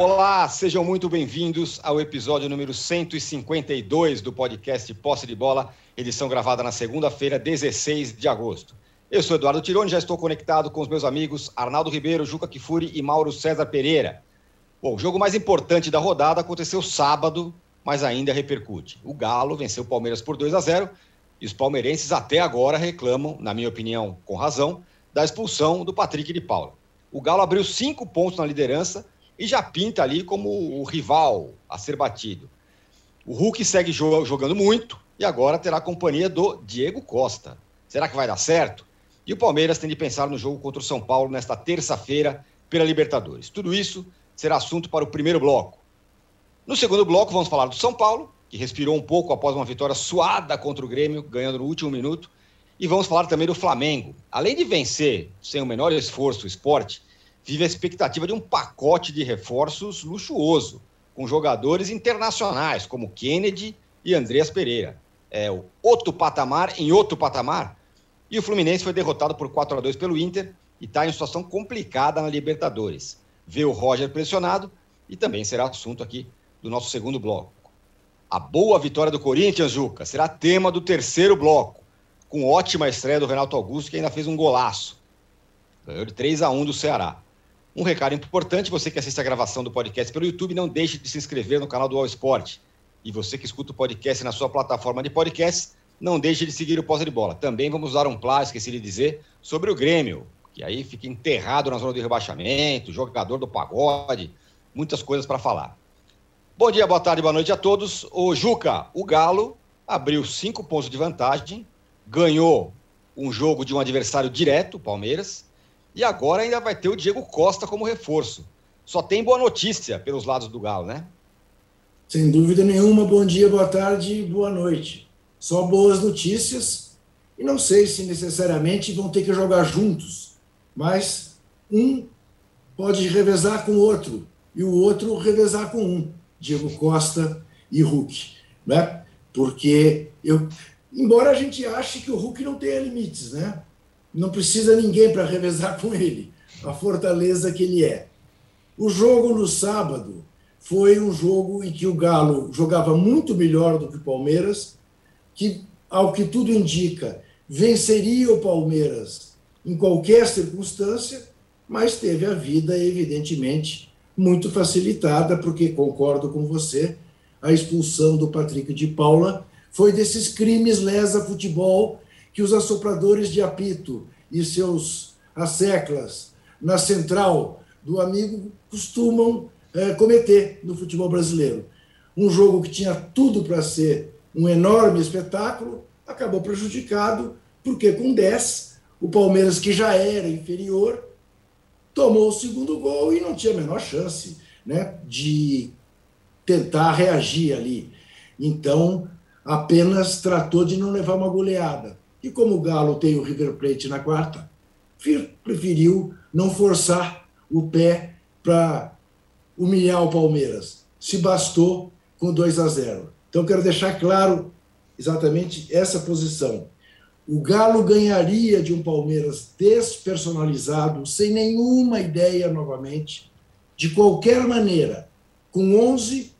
Olá, sejam muito bem-vindos ao episódio número 152 do podcast Posse de Bola, edição gravada na segunda-feira, 16 de agosto. Eu sou Eduardo Tironi, já estou conectado com os meus amigos Arnaldo Ribeiro, Juca Kifuri e Mauro César Pereira. Bom, o jogo mais importante da rodada aconteceu sábado, mas ainda repercute. O Galo venceu o Palmeiras por 2 a 0 e os palmeirenses até agora reclamam, na minha opinião, com razão, da expulsão do Patrick de Paula. O Galo abriu cinco pontos na liderança e já pinta ali como o rival a ser batido. O Hulk segue jogando muito e agora terá a companhia do Diego Costa. Será que vai dar certo? E o Palmeiras tem de pensar no jogo contra o São Paulo nesta terça-feira pela Libertadores. Tudo isso será assunto para o primeiro bloco. No segundo bloco, vamos falar do São Paulo, que respirou um pouco após uma vitória suada contra o Grêmio, ganhando no último minuto. E vamos falar também do Flamengo. Além de vencer sem o menor esforço o esporte, vive a expectativa de um pacote de reforços luxuoso, com jogadores internacionais como Kennedy e Andreas Pereira. É o outro patamar em outro patamar. E o Fluminense foi derrotado por 4 a 2 pelo Inter e está em situação complicada na Libertadores. Vê o Roger pressionado e também será assunto aqui do nosso segundo bloco. A boa vitória do Corinthians, Juca, será tema do terceiro bloco, com ótima estreia do Renato Augusto, que ainda fez um golaço. Ganhou de 3 a 1 do Ceará. Um recado importante, você que assiste a gravação do podcast pelo YouTube, não deixe de se inscrever no canal do All Sport. E você que escuta o podcast na sua plataforma de podcast, não deixe de seguir o Posse de Bola. Também vamos usar um plá, esqueci de dizer, sobre o Grêmio, que aí fica enterrado na zona de rebaixamento, jogador do pagode, muitas coisas para falar. Bom dia, boa tarde, boa noite a todos. O Juca, o Galo abriu cinco pontos de vantagem, ganhou um jogo de um adversário direto, Palmeiras, e agora ainda vai ter o Diego Costa como reforço. Só tem boa notícia pelos lados do Galo, né? Sem dúvida nenhuma. Bom dia, boa tarde, boa noite. Só boas notícias. E não sei se necessariamente vão ter que jogar juntos, mas um pode revezar com o outro e o outro revezar com um, Diego Costa e Hulk, né? Porque eu, embora a gente ache que o Hulk não tenha limites, né? Não precisa ninguém para revezar com ele, a fortaleza que ele é. O jogo no sábado foi um jogo em que o Galo jogava muito melhor do que o Palmeiras, que, ao que tudo indica, venceria o Palmeiras em qualquer circunstância, mas teve a vida, evidentemente, muito facilitada, porque concordo com você, a expulsão do Patrick de Paula foi desses crimes lesa futebol que os assopradores de apito e seus asseclas na central do amigo costumam é, cometer no futebol brasileiro. Um jogo que tinha tudo para ser um enorme espetáculo acabou prejudicado, porque com 10, o Palmeiras, que já era inferior, tomou o segundo gol e não tinha a menor chance né, de tentar reagir ali. Então, apenas tratou de não levar uma goleada. E como o Galo tem o River Plate na quarta, preferiu não forçar o pé para humilhar o Palmeiras. Se bastou com 2 a 0. Então, quero deixar claro exatamente essa posição. O Galo ganharia de um Palmeiras despersonalizado, sem nenhuma ideia novamente, de qualquer maneira, com 11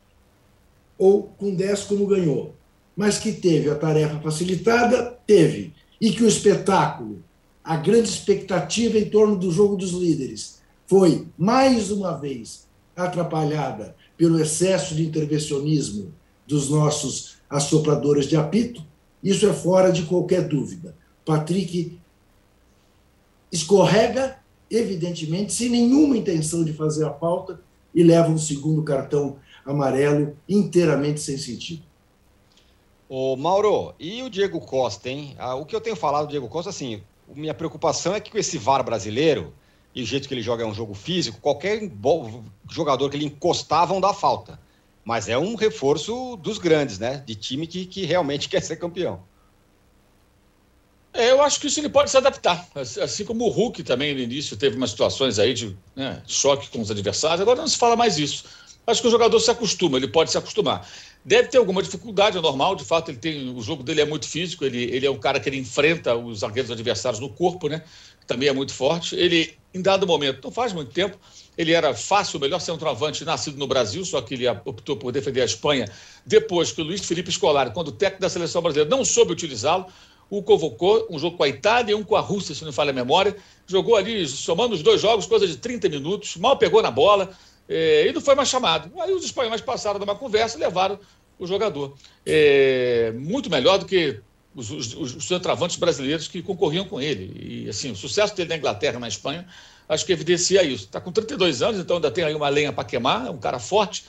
ou com 10 como ganhou mas que teve a tarefa facilitada, teve. E que o espetáculo, a grande expectativa em torno do jogo dos líderes, foi, mais uma vez, atrapalhada pelo excesso de intervencionismo dos nossos assopradores de apito, isso é fora de qualquer dúvida. Patrick escorrega, evidentemente, sem nenhuma intenção de fazer a falta, e leva um segundo cartão amarelo inteiramente sem sentido. Ô, Mauro, e o Diego Costa, hein? Ah, o que eu tenho falado do Diego Costa, assim, minha preocupação é que com esse VAR brasileiro, e o jeito que ele joga é um jogo físico, qualquer jogador que ele encostar vão dar falta. Mas é um reforço dos grandes, né? De time que, que realmente quer ser campeão. É, eu acho que isso ele pode se adaptar. Assim como o Hulk também no início teve umas situações aí de né, choque com os adversários, agora não se fala mais isso. Acho que o jogador se acostuma, ele pode se acostumar. Deve ter alguma dificuldade, é normal, de fato, ele tem, o jogo dele é muito físico, ele, ele é um cara que ele enfrenta os zagueiros adversários no corpo, né? Também é muito forte. Ele, em dado momento, não faz muito tempo, Ele era fácil, o melhor centroavante nascido no Brasil, só que ele optou por defender a Espanha depois que o Luiz Felipe Scolari, quando o técnico da seleção brasileira não soube utilizá-lo, o convocou, um jogo com a Itália e um com a Rússia, se não falha a memória. Jogou ali, somando os dois jogos, coisa de 30 minutos, mal pegou na bola é, e não foi mais chamado. Aí os espanhóis passaram numa conversa e levaram o jogador. É, muito melhor do que os, os, os centroavantes brasileiros que concorriam com ele. E assim, o sucesso dele na Inglaterra, na Espanha, acho que evidencia isso. Está com 32 anos, então ainda tem aí uma lenha para queimar, é um cara forte,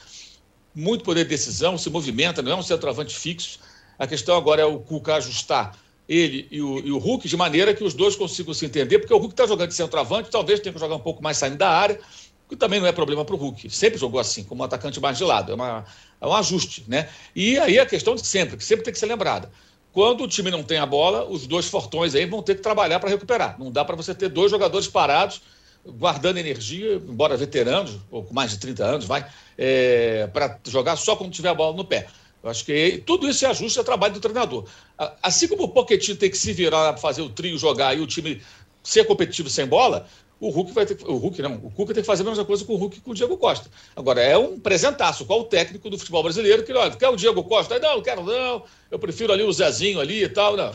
muito poder de decisão, se movimenta, não é um centroavante fixo. A questão agora é o Cuca ajustar ele e o, e o Hulk de maneira que os dois consigam se entender, porque o Hulk está jogando de centroavante, talvez tenha que jogar um pouco mais saindo da área, que também não é problema para o Hulk. Sempre jogou assim, como um atacante mais de lado. É, uma, é um ajuste, né? E aí a questão de sempre, que sempre tem que ser lembrada. Quando o time não tem a bola, os dois fortões aí vão ter que trabalhar para recuperar. Não dá para você ter dois jogadores parados, guardando energia, embora veteranos, ou com mais de 30 anos, vai, é, para jogar só quando tiver a bola no pé. Eu acho que tudo isso é ajuste ao trabalho do treinador. Assim como o Pochettino tem que se virar para fazer o trio jogar e o time ser competitivo sem bola, o Hulk vai ter o Hulk não, o Cuca tem que fazer a mesma coisa com o Hulk e com o Diego Costa. Agora, é um presentaço, qual o técnico do futebol brasileiro que, olha, quer o Diego Costa? Aí, não, não quero não, eu prefiro ali o Zezinho ali e tal, não.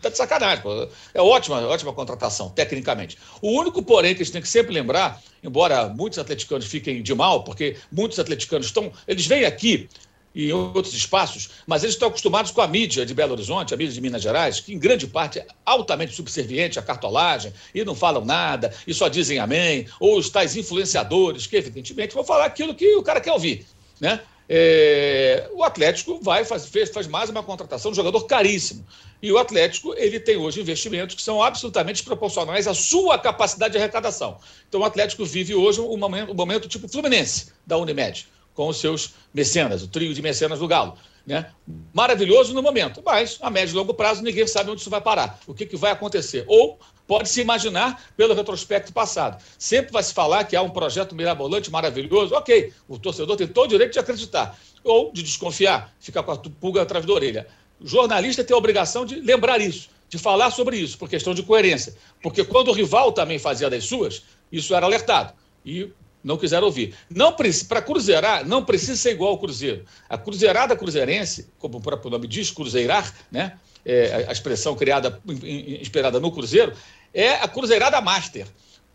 Tá de sacanagem, pô. É ótima, ótima contratação, tecnicamente. O único, porém, que a gente tem que sempre lembrar, embora muitos atleticanos fiquem de mal, porque muitos atleticanos estão, eles vêm aqui e outros espaços, mas eles estão acostumados com a mídia de Belo Horizonte, a mídia de Minas Gerais, que em grande parte é altamente subserviente à cartolagem e não falam nada e só dizem amém, ou os tais influenciadores que, evidentemente, vão falar aquilo que o cara quer ouvir. Né? É, o Atlético vai faz, fez, faz mais uma contratação de um jogador caríssimo. E o Atlético ele tem hoje investimentos que são absolutamente proporcionais à sua capacidade de arrecadação. Então o Atlético vive hoje um momento, um momento tipo Fluminense da Unimed com os seus mecenas, o trio de mecenas do Galo. Né? Maravilhoso no momento, mas a médio e longo prazo ninguém sabe onde isso vai parar, o que, que vai acontecer. Ou pode se imaginar pelo retrospecto passado. Sempre vai se falar que há um projeto mirabolante maravilhoso, ok, o torcedor tem todo o direito de acreditar, ou de desconfiar, ficar com a pulga atrás da orelha. O jornalista tem a obrigação de lembrar isso, de falar sobre isso, por questão de coerência. Porque quando o rival também fazia das suas, isso era alertado. E não quiseram ouvir. Não para cruzeirar, não precisa ser igual ao Cruzeiro. A cruzeirada cruzeirense, como o próprio nome diz, cruzeirar, né? É, a expressão criada, inspirada no Cruzeiro, é a cruzeirada master.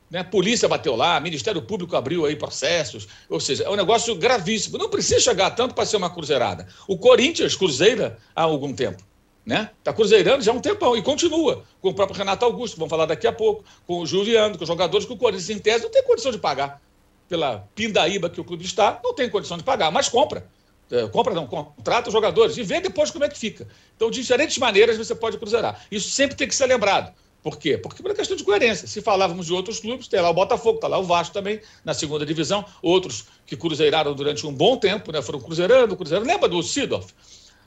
Né? Polícia bateu lá, Ministério Público abriu aí processos, ou seja, é um negócio gravíssimo. Não precisa chegar tanto para ser uma cruzeirada. O Corinthians cruzeira há algum tempo. Né? Está cruzeirando já há um tempão e continua, com o próprio Renato Augusto, vamos falar daqui a pouco, com o Juliano, com os jogadores que o Corinthians, em tese, não tem condição de pagar pela pindaíba que o clube está, não tem condição de pagar, mas compra. É, compra não, contrata os jogadores e vê depois como é que fica. Então, de diferentes maneiras você pode cruzeirar. Isso sempre tem que ser lembrado. Por quê? Porque por uma questão de coerência. Se falávamos de outros clubes, tem lá o Botafogo, está lá o Vasco também, na segunda divisão, outros que cruzeiraram durante um bom tempo, né? Foram cruzeirando, cruzeirando. Lembra do Sidorf?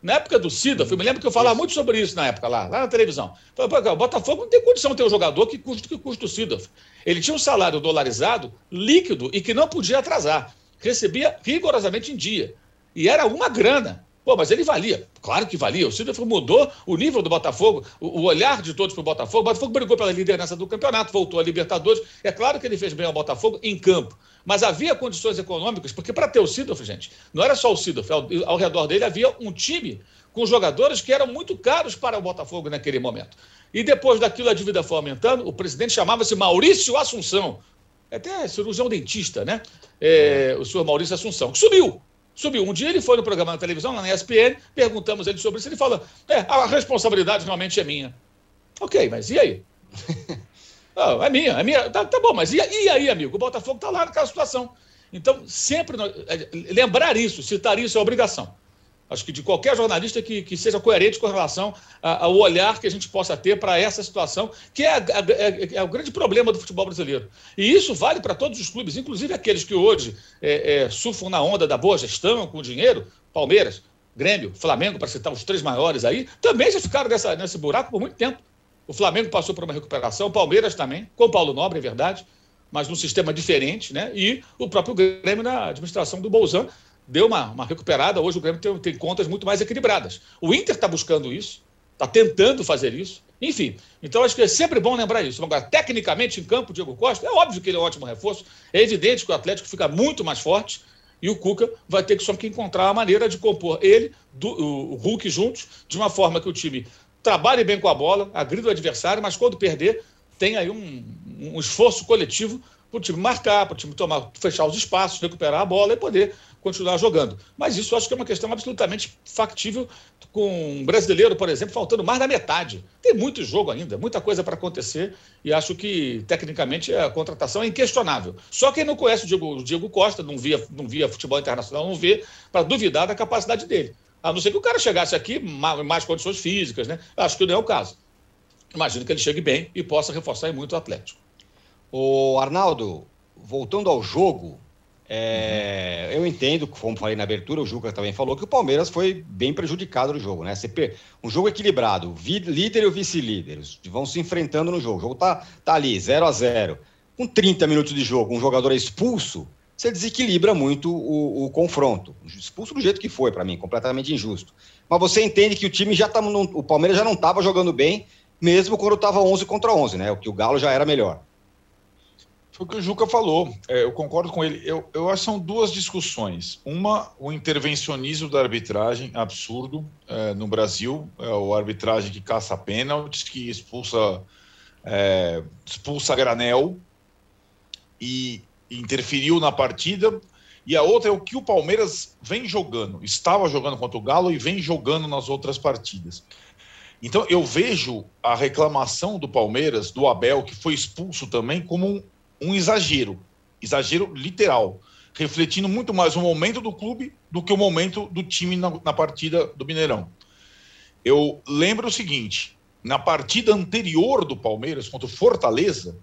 Na época do Sidorf, eu me lembro que eu falava muito sobre isso na época lá, lá na televisão. Falei, o Botafogo não tem condição de ter um jogador que custa que custa o Sidorf. Ele tinha um salário dolarizado, líquido e que não podia atrasar. Recebia rigorosamente em dia. E era uma grana. Pô, mas ele valia. Claro que valia. O Silvio mudou o nível do Botafogo, o, olhar de todos para o Botafogo. O Botafogo brigou pela liderança do campeonato, voltou a Libertadores. É claro que ele fez bem ao Botafogo em campo. Mas havia condições econômicas, porque para ter o Sidorf, gente, não era só o Sidorf, ao, ao redor dele havia um time com jogadores que eram muito caros para o Botafogo naquele momento. E depois daquilo a dívida foi aumentando, o presidente chamava-se Maurício Assunção, até cirurgião dentista, né? É, o senhor Maurício Assunção, que subiu. Subiu. Um dia ele foi no programa na televisão, lá na ESPN, perguntamos ele sobre isso, ele falou: é, a responsabilidade realmente é minha. Ok, mas e aí? oh, é minha, é minha. Tá, tá bom, mas e, e, aí, amigo? O Botafogo está lá naquela situação. Então, sempre é, lembrar isso, citar isso é obrigação acho que de qualquer jornalista que, que seja coerente com relação ao olhar que a gente possa ter para essa situação, que é, a, é, é, o grande problema do futebol brasileiro. E isso vale para todos os clubes, inclusive aqueles que hoje é, é, surfam na onda da boa gestão, com dinheiro, Palmeiras, Grêmio, Flamengo, para citar os três maiores aí, também já ficaram nessa, nesse buraco por muito tempo. O Flamengo passou por uma recuperação, o Palmeiras também, com o Paulo Nobre, é verdade, mas num sistema diferente, né? E o próprio Grêmio na administração do Bolzan deu uma, uma recuperada. Hoje o Grêmio tem, tem contas muito mais equilibradas. O Inter está buscando isso. está tentando fazer isso. Enfim, então acho que é sempre bom lembrar isso. Agora, tecnicamente, em campo, Diego Costa, é óbvio que ele é um ótimo reforço. É evidente que o Atlético fica muito mais forte e o Cuca vai ter que só que encontrar a maneira de compor ele, do, o Hulk juntos, de uma forma que o time trabalhe bem com a bola, agrida o adversário, mas quando perder, tem aí um, um esforço coletivo para o time marcar, para o time tomar, fechar os espaços, recuperar a bola e poder continuar jogando. Mas isso acho que é uma questão absolutamente factível com um brasileiro, por exemplo, faltando mais da metade. Tem muito jogo ainda, muita coisa para acontecer e acho que, tecnicamente, a contratação é inquestionável. Só quem não conhece o Diego, o Diego Costa, não via, não via futebol internacional, não vê para duvidar da capacidade dele. A não ser que o cara chegasse aqui mais, mais condições físicas, né? Acho que não é o caso. Imagino que ele chegue bem e possa reforçar muito o Atlético. O Arnaldo, voltando ao jogo, é, uhum. eu entendo, como falei na abertura, o Juca também falou que o Palmeiras foi bem prejudicado no jogo, né? Um jogo equilibrado, líder e o vice-líder vão se enfrentando no jogo. O jogo tá, tá ali, 0 a 0 Com 30 minutos de jogo, um jogador é expulso, você desequilibra muito o, o confronto. Expulso do jeito que foi, para mim, completamente injusto. Mas você entende que o time já tá. O Palmeiras já não estava jogando bem, mesmo quando estava 11 contra 11, né? O que o Galo já era melhor. O que o Juca falou, é, eu concordo com ele. Eu, eu acho que são duas discussões. Uma, o intervencionismo da arbitragem, absurdo, é, no Brasil, é o arbitragem que caça pênaltis, que expulsa, é, expulsa granel e interferiu na partida. E a outra é o que o Palmeiras vem jogando, estava jogando contra o Galo e vem jogando nas outras partidas. Então eu vejo a reclamação do Palmeiras, do Abel, que foi expulso também, como um, um exagero, exagero literal, refletindo muito mais o momento do clube do que o momento do time na, na partida do Mineirão. Eu lembro o seguinte: na partida anterior do Palmeiras contra o Fortaleza,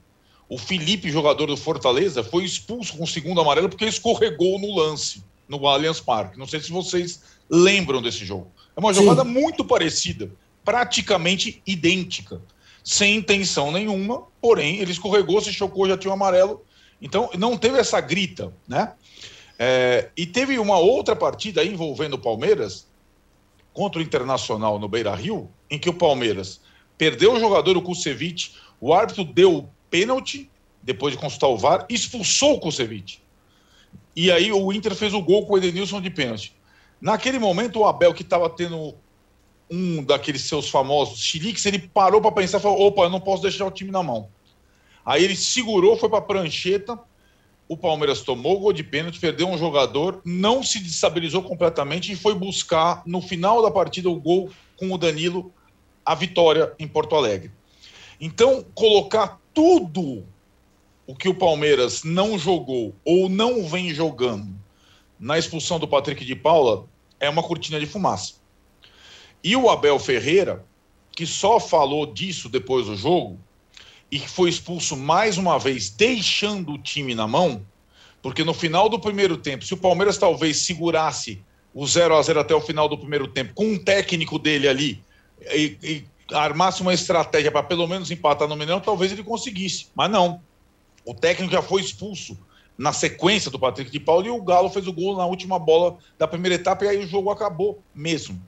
o Felipe, jogador do Fortaleza, foi expulso com o segundo amarelo porque escorregou no lance no Allianz Parque. Não sei se vocês lembram desse jogo. É uma jogada Sim. muito parecida, praticamente idêntica sem intenção nenhuma, porém ele escorregou, se chocou, já tinha um amarelo. Então não teve essa grita, né? É, e teve uma outra partida envolvendo o Palmeiras contra o Internacional no Beira Rio, em que o Palmeiras perdeu o jogador, o Kusevich, o árbitro deu pênalti, depois de consultar o VAR, expulsou o Kusevich. E aí o Inter fez o gol com o Edenilson de pênalti. Naquele momento, o Abel, que estava tendo um daqueles seus famosos chiliques, ele parou para pensar e falou: opa, eu não posso deixar o time na mão. Aí ele segurou, foi para a prancheta. O Palmeiras tomou o gol de pênalti, perdeu um jogador, não se destabilizou completamente e foi buscar, no final da partida, o gol com o Danilo, a vitória em Porto Alegre. Então, colocar tudo o que o Palmeiras não jogou ou não vem jogando na expulsão do Patrick de Paula é uma cortina de fumaça. E o Abel Ferreira, que só falou disso depois do jogo, e que foi expulso mais uma vez, deixando o time na mão, porque no final do primeiro tempo, se o Palmeiras talvez segurasse o 0 a 0 até o final do primeiro tempo, com um técnico dele ali, e, e armasse uma estratégia para pelo menos empatar no Mineirão, talvez ele conseguisse. Mas não. O técnico já foi expulso na sequência do Patrick de Paulo e o Galo fez o gol na última bola da primeira etapa e aí o jogo acabou mesmo.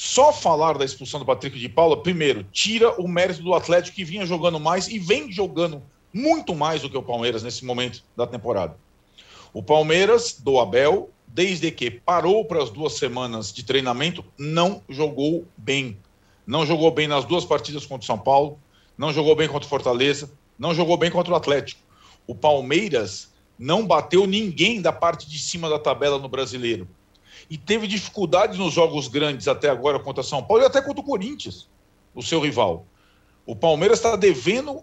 Só falar da expulsão do Patrick de Paula, primeiro, tira o mérito do Atlético que vinha jogando mais e vem jogando muito mais do que o Palmeiras nesse momento da temporada. O Palmeiras, do Abel, desde que parou para as duas semanas de treinamento, não jogou bem. Não jogou bem nas duas partidas contra o São Paulo, não jogou bem contra o Fortaleza, não jogou bem contra o Atlético. O Palmeiras não bateu ninguém da parte de cima da tabela no brasileiro e teve dificuldades nos jogos grandes até agora contra São Paulo e até contra o Corinthians, o seu rival. O Palmeiras está devendo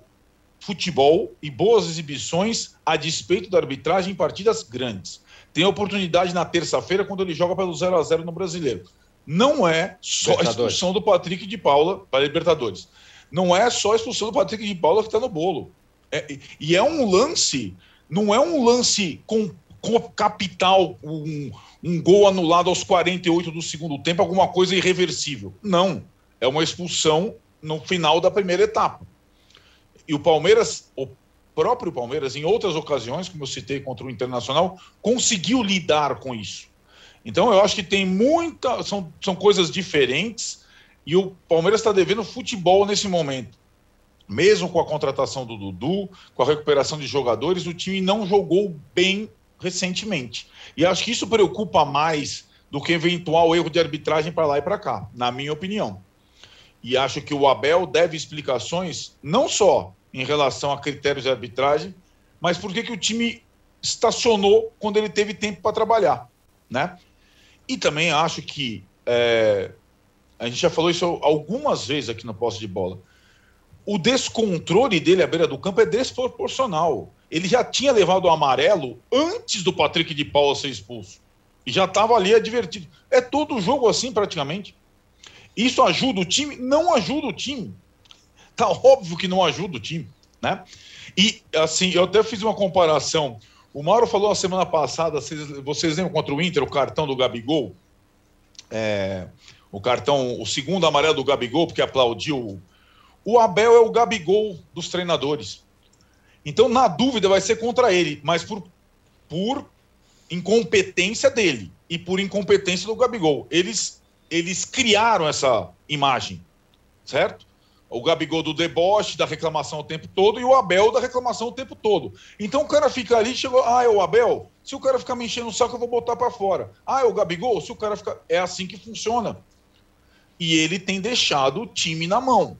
futebol e boas exibições a despeito da arbitragem em partidas grandes. Tem oportunidade na terça-feira quando ele joga pelo 0 a 0 no Brasileiro. Não é só a expulsão do Patrick de Paula para Libertadores. Não é só a expulsão do Patrick de Paula que está no bolo. É, e é um lance, não é um lance com, com capital, um, um gol anulado aos 48 do segundo tempo, alguma coisa irreversível. Não. É uma expulsão no final da primeira etapa. E o Palmeiras, o próprio Palmeiras, em outras ocasiões, como eu citei contra o Internacional, conseguiu lidar com isso. Então, eu acho que tem muita. São, são coisas diferentes. E o Palmeiras está devendo futebol nesse momento. Mesmo com a contratação do Dudu, com a recuperação de jogadores, o time não jogou bem recentemente. E acho que isso preocupa mais do que eventual erro de arbitragem para lá e para cá, na minha opinião. E acho que o Abel deve explicações não só em relação a critérios de arbitragem, mas por que o time estacionou quando ele teve tempo para trabalhar, né? E também acho que é, a gente já falou isso algumas vezes aqui no posse de bola. O descontrole dele à beira do campo é desproporcional. Ele já tinha levado o amarelo antes do Patrick de Paula ser expulso. E já estava ali advertido. É todo jogo assim, praticamente. Isso ajuda o time? Não ajuda o time. Tá óbvio que não ajuda o time, né? E, assim, eu até fiz uma comparação. O Mauro falou na semana passada, vocês, vocês lembram contra o Inter, o cartão do Gabigol? É, o cartão, o segundo amarelo do Gabigol, porque aplaudiu. O Abel é o Gabigol dos treinadores. Então, na dúvida, vai ser contra ele, mas por, por incompetência dele e por incompetência do Gabigol. Eles, eles criaram essa imagem, certo? O Gabigol do deboche, da reclamação o tempo todo, e o Abel da reclamação o tempo todo. Então o cara fica ali, chegou, ah, é o Abel? Se o cara ficar me enchendo o saco, eu vou botar para fora. Ah, é o Gabigol? Se o cara ficar. É assim que funciona. E ele tem deixado o time na mão.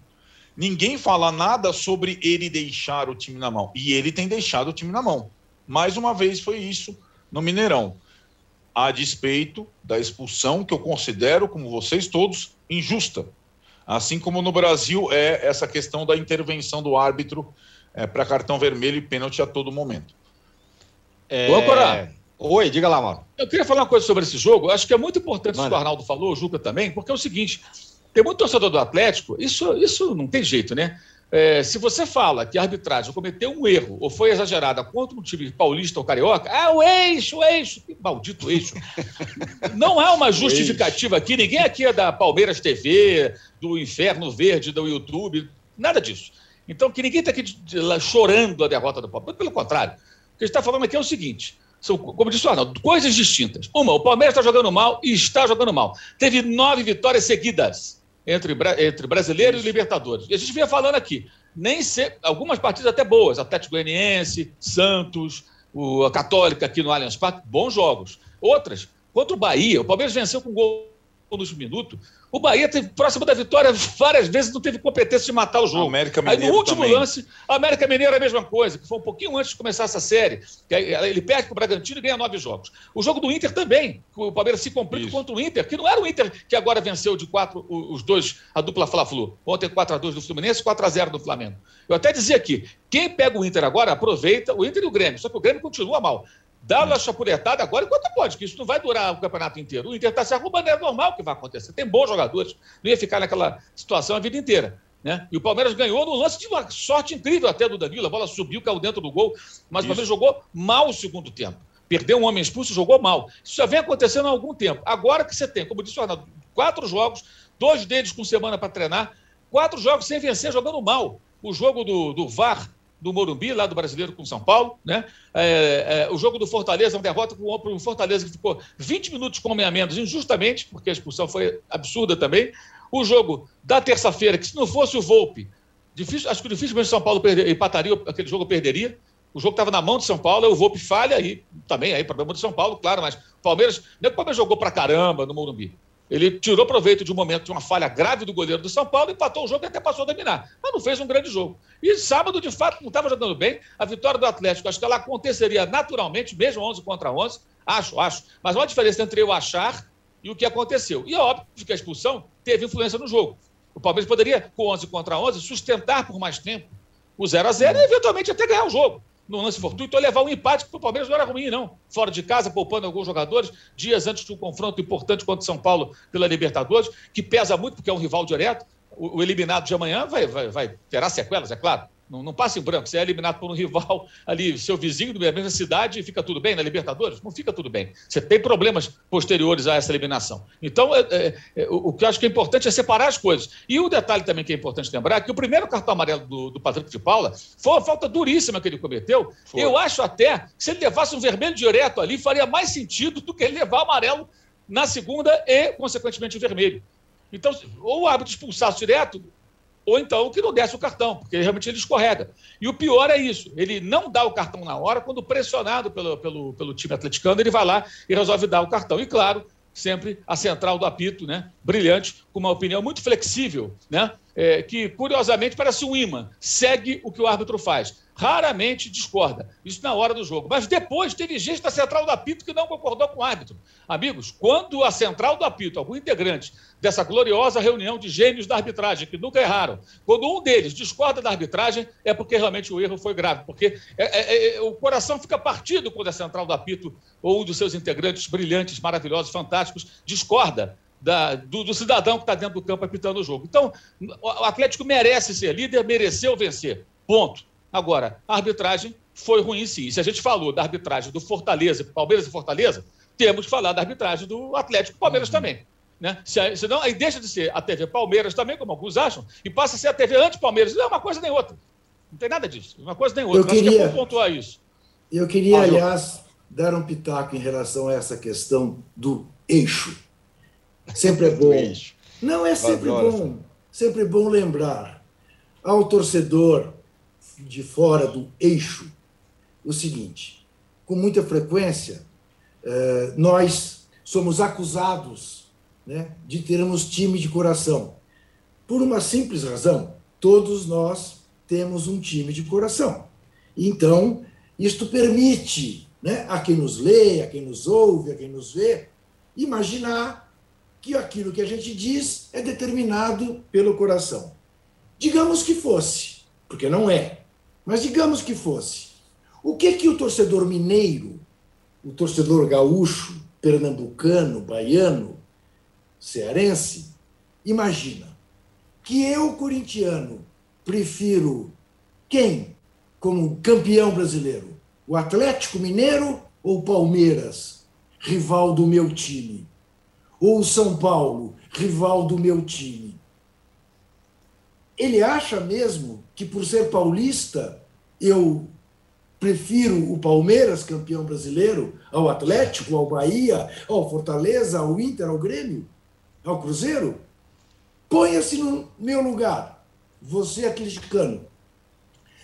Ninguém fala nada sobre ele deixar o time na mão. E ele tem deixado o time na mão. Mais uma vez foi isso no Mineirão. A despeito da expulsão, que eu considero, como vocês todos, injusta. Assim como no Brasil é essa questão da intervenção do árbitro é, para cartão vermelho e pênalti a todo momento. É... Oi, diga lá, Mauro. Eu queria falar uma coisa sobre esse jogo. Acho que é muito importante Mano. isso que o Arnaldo falou, o Juca também, porque é o seguinte: tem muito torcedor do Atlético, isso, isso não tem jeito, né? É, se você fala que a arbitragem cometeu um erro ou foi exagerada contra um time paulista ou carioca, ah, o eixo, o eixo, que maldito eixo. Não há uma justificativa aqui, ninguém aqui é da Palmeiras TV, do Inferno Verde, do YouTube, nada disso. Então, que ninguém está aqui chorando a derrota do Palmeiras. Pelo contrário, o que a gente está falando aqui é o seguinte: são, como disse o Arnaldo, coisas distintas. Uma, o Palmeiras está jogando mal e está jogando mal. Teve nove vitórias seguidas entre, entre brasileiro e Libertadores. E a gente vinha falando aqui, nem ser, algumas partidas até boas, Atlético Goianiense, Santos, o, a Católica aqui no Allianz Parque, bons jogos. Outras, contra o Bahia, o Palmeiras venceu com gol nos minutos. O Bahia teve próximo da vitória várias vezes, não teve competência de matar o jogo. América Mineiro aí no último também. lance, a América Mineiro é a mesma coisa, que foi um pouquinho antes de começar essa série. ele perde para o Bragantino e ganha nove jogos. O jogo do Inter também, o Palmeiras se complica contra o Inter, que não era o Inter que agora venceu de quatro os dois, a dupla Fla-Flu. Ontem 4x2 do Fluminense, 4x0 do Flamengo. Eu até dizia aqui, quem pega o Inter agora aproveita o Inter e o Grêmio, só que o Grêmio continua mal. Dá uma chapuletada agora enquanto pode, que isso não vai durar o campeonato inteiro. O Inter está se arrumando, é normal que vai acontecer. Tem bons jogadores, não ia ficar naquela situação a vida inteira. Né? E o Palmeiras ganhou no lance de uma sorte incrível até do Danilo. A bola subiu, caiu dentro do gol, mas isso. o Palmeiras jogou mal o segundo tempo. Perdeu um homem expulso, jogou mal. Isso já vem acontecendo há algum tempo. Agora que você tem, como disse o Arnaldo, quatro jogos, dois deles com semana para treinar, quatro jogos sem vencer, jogando mal. O jogo do, do VAR do Morumbi, lá do Brasileiro com São Paulo. Né? É, é, o jogo do Fortaleza, uma derrota para o Fortaleza que ficou 20 minutos com homem a menos, injustamente, porque a expulsão foi absurda também. O jogo da terça-feira, que se não fosse o Volpe, difícil, acho que dificilmente São Paulo perder, empataria, aquele jogo perderia. O jogo estava na mão de São Paulo, o Volpe falha, aí também aí problema de São Paulo, claro, mas Palmeiras, não é que o Palmeiras jogou para caramba no Morumbi. Ele tirou proveito de um momento de uma falha grave do goleiro do São Paulo, empatou o jogo e até passou a dominar. Mas não fez um grande jogo. E sábado, de fato, não estava jogando bem. A vitória do Atlético, acho que ela aconteceria naturalmente, mesmo 11 contra 11. Acho, acho. Mas uma diferença entre eu achar e o que aconteceu. E é óbvio que a expulsão teve influência no jogo. O Palmeiras poderia, com 11 contra 11, sustentar por mais tempo o 0 a 0 e eventualmente até ganhar o jogo no lance fortuito, ou levar um empate, porque o Palmeiras não era ruim, não. Fora de casa, poupando alguns jogadores, dias antes de um confronto importante contra o São Paulo pela Libertadores, que pesa muito, porque é um rival direto. O, o eliminado de amanhã vai, vai, vai, terá sequelas, é claro. Não, não passa em branco. Você é eliminado por um rival ali, seu vizinho da mesma cidade, e fica tudo bem na Libertadores? Não fica tudo bem. Você tem problemas posteriores a essa eliminação. Então, é, é, é, o, o, que eu acho que é importante é separar as coisas. E o um detalhe também que é importante lembrar é que o primeiro cartão amarelo do, do Patrick de Paula foi uma falta duríssima que ele cometeu. Foi. Eu acho até que se ele levasse um vermelho direto ali, faria mais sentido do que ele levar amarelo na segunda e, consequentemente, o vermelho. Então, ou o árbitro expulsasse direto, ou então que não desse o cartão, porque realmente ele escorrega. E o pior é isso: ele não dá o cartão na hora, quando pressionado pelo, pelo, pelo time atleticano, ele vai lá e resolve dar o cartão. E claro, sempre a central do apito, né? Brilhante, com uma opinião muito flexível, né? É, que curiosamente parece um imã, segue o que o árbitro faz raramente discorda. Isso na hora do jogo. Mas depois teve gente da central do apito que não concordou com o árbitro. Amigos, quando a central do apito, algum integrante dessa gloriosa reunião de gênios da arbitragem, que nunca erraram, quando um deles discorda da arbitragem, é porque realmente o erro foi grave. Porque é, é, é, o coração fica partido quando a central do apito ou um dos seus integrantes brilhantes, maravilhosos, fantásticos, discorda da, do, do, cidadão que está dentro do campo apitando o jogo. Então, o Atlético merece ser líder, mereceu vencer. Ponto. Agora, a arbitragem foi ruim sim. Se a gente falou da arbitragem do Fortaleza, Palmeiras e Fortaleza, temos que falar da arbitragem do Atlético Palmeiras uhum. também. Né? Se, senão, aí deixa de ser a TV Palmeiras também, como alguns acham, e passa a ser a TV anti-Palmeiras. Não é uma coisa nem outra. Não tem nada disso. Uma coisa nem outra. Eu queria, Acho que é pontuar isso. Eu queria, aliás, dar um pitaco em relação a essa questão do eixo. Sempre é bom. Não é sempre bom. Sempre bom lembrar ao torcedor de fora do eixo o seguinte: com muita frequência, eh, nós somos acusados né, de termos time de coração. Por uma simples razão: todos nós temos um time de coração. Então, isto permite né, a quem nos lê, a quem nos ouve, a quem nos vê, imaginar que aquilo que a gente diz é determinado pelo coração. Digamos que fosse, porque não é. Mas digamos que fosse. O que que o torcedor mineiro, o torcedor gaúcho, pernambucano, baiano, cearense, imagina? Que eu, corintiano, prefiro quem como campeão brasileiro? O Atlético Mineiro ou o Palmeiras, rival do meu time? Ou o São Paulo, rival do meu time? Ele acha mesmo que, por ser paulista, eu prefiro o Palmeiras, campeão brasileiro, ao Atlético, ao Bahia, ao Fortaleza, ao Inter, ao Grêmio, ao Cruzeiro? Ponha-se no meu lugar, você atleticano.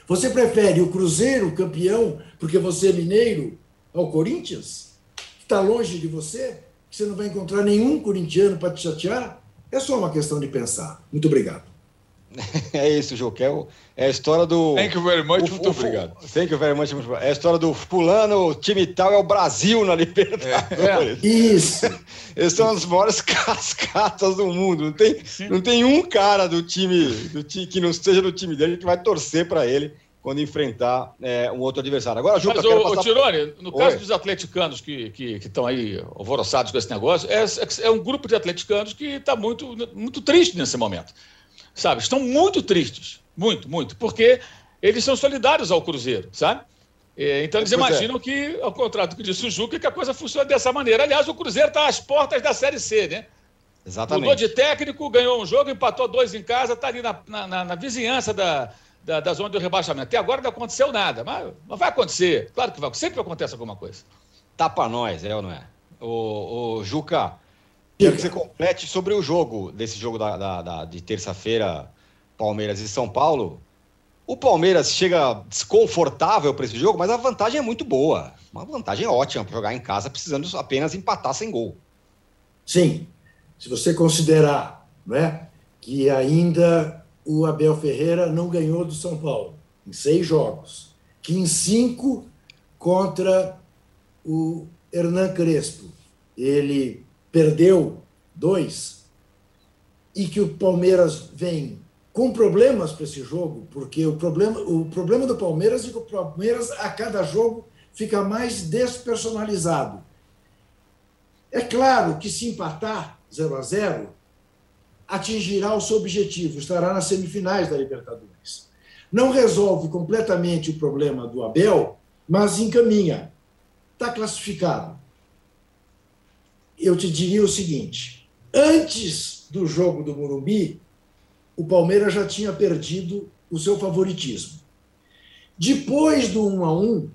Você prefere o Cruzeiro, campeão, porque você é mineiro, ao Corinthians, está longe de você, que você não vai encontrar nenhum corintiano para te chatear? É só uma questão de pensar. Muito obrigado. É isso, que é, é, a história do. Thank you very much, o, muito o, obrigado. Thank you very much, muito É a história do fulano, o time tal é o Brasil na Libertadores. É. Isso. Eles são as maiores cascatas do mundo. Não tem, não tem um cara do time, do time que não seja do time dele que vai torcer para ele quando enfrentar é, um outro adversário. Agora, Ju, Mas, o, passar... Tirone, no caso Oi. dos atleticanos que estão aí alvoroçados com esse negócio, é, é, é um grupo de atleticanos que está muito, muito triste nesse momento sabe? Estão muito tristes, muito, muito, porque eles são solidários ao Cruzeiro, sabe? É, então eles pois é. imaginam é. que, ao contrário do que disse o Juca, que a coisa funciona dessa maneira. Aliás, o Cruzeiro está às portas da Série C, né? Exatamente. Mudou de técnico, ganhou um jogo, empatou dois em casa, está ali na, na, na vizinhança da, da, da, zona do rebaixamento. Até agora não aconteceu nada, mas, mas vai acontecer. Claro que vai, sempre acontece alguma coisa. Tá para nós, é ou não é? O, o Juca, Quero que você complete sobre o jogo, desse jogo da, da, da de terça-feira, Palmeiras e São Paulo. O Palmeiras chega desconfortável para esse jogo, mas a vantagem é muito boa. Uma vantagem ótima para jogar em casa, precisando apenas empatar sem gol. Sim. Se você considerar né, que ainda o Abel Ferreira não ganhou do São Paulo em seis jogos, que em cinco contra o Hernan Crespo ele perdeu dois, e que o Palmeiras vem com problemas para esse jogo, porque o problema, o problema do Palmeiras é que o Palmeiras, a cada jogo, fica mais despersonalizado. É claro que se empatar 0 a 0 atingirá o seu objetivo, estará nas semifinais da Libertadores. Não resolve completamente o problema do Abel, mas encaminha. Está classificado eu te diria o seguinte: antes do jogo do Morumbi, o Palmeiras já tinha perdido o seu favoritismo. Depois do 1 a 1,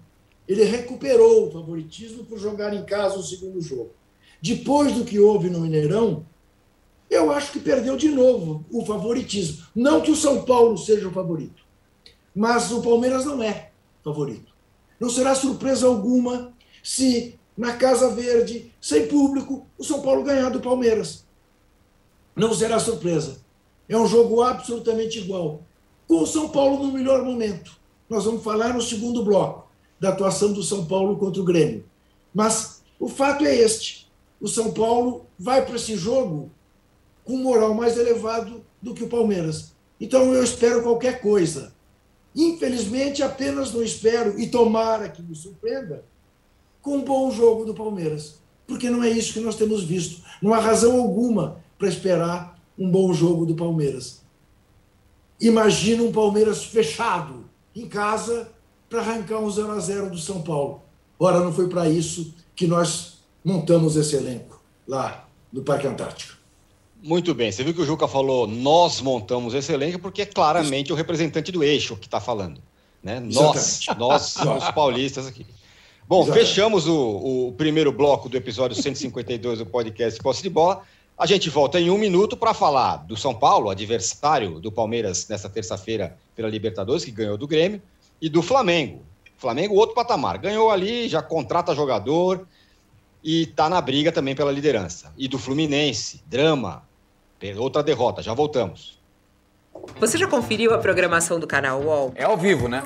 ele recuperou o favoritismo por jogar em casa o segundo jogo. Depois do que houve no Mineirão, eu acho que perdeu de novo o favoritismo. Não que o São Paulo seja o favorito, mas o Palmeiras não é favorito. Não será surpresa alguma se na Casa Verde, sem público, o São Paulo ganhar do Palmeiras. Não será surpresa. É um jogo absolutamente igual. Com o São Paulo no melhor momento. Nós vamos falar no segundo bloco da atuação do São Paulo contra o Grêmio. Mas o fato é este: o São Paulo vai para esse jogo com moral mais elevado do que o Palmeiras. Então eu espero qualquer coisa. Infelizmente, apenas não espero, e tomara que me surpreenda, com um bom jogo do Palmeiras. Porque não é isso que nós temos visto. Não há razão alguma para esperar um bom jogo do Palmeiras. Imagina um Palmeiras fechado em casa para arrancar um 0 a 0 do São Paulo. Ora, não foi para isso que nós montamos esse elenco lá no Parque Antártico. Muito bem, você viu que o Juca falou nós montamos esse elenco porque é claramente o representante do eixo que está falando. Né? Nós, nós somos paulistas aqui. Bom, Exatamente. fechamos o, o, primeiro bloco do episódio 152 do podcast Posse de Bola. A gente volta em um minuto para falar do São Paulo, adversário do Palmeiras nessa terça-feira pela Libertadores, que ganhou do Grêmio, e do Flamengo. Flamengo, outro patamar. Ganhou ali, já contrata jogador e está na briga também pela liderança. E do Fluminense, drama, outra derrota. Já voltamos. Você já conferiu a programação do canal UOL? É ao vivo, né?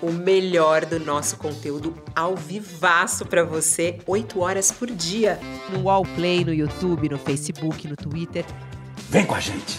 O melhor do nosso conteúdo ao vivaço para você, 8 horas por dia. No UOL Play, no YouTube, no Facebook, no Twitter. Vem com a gente!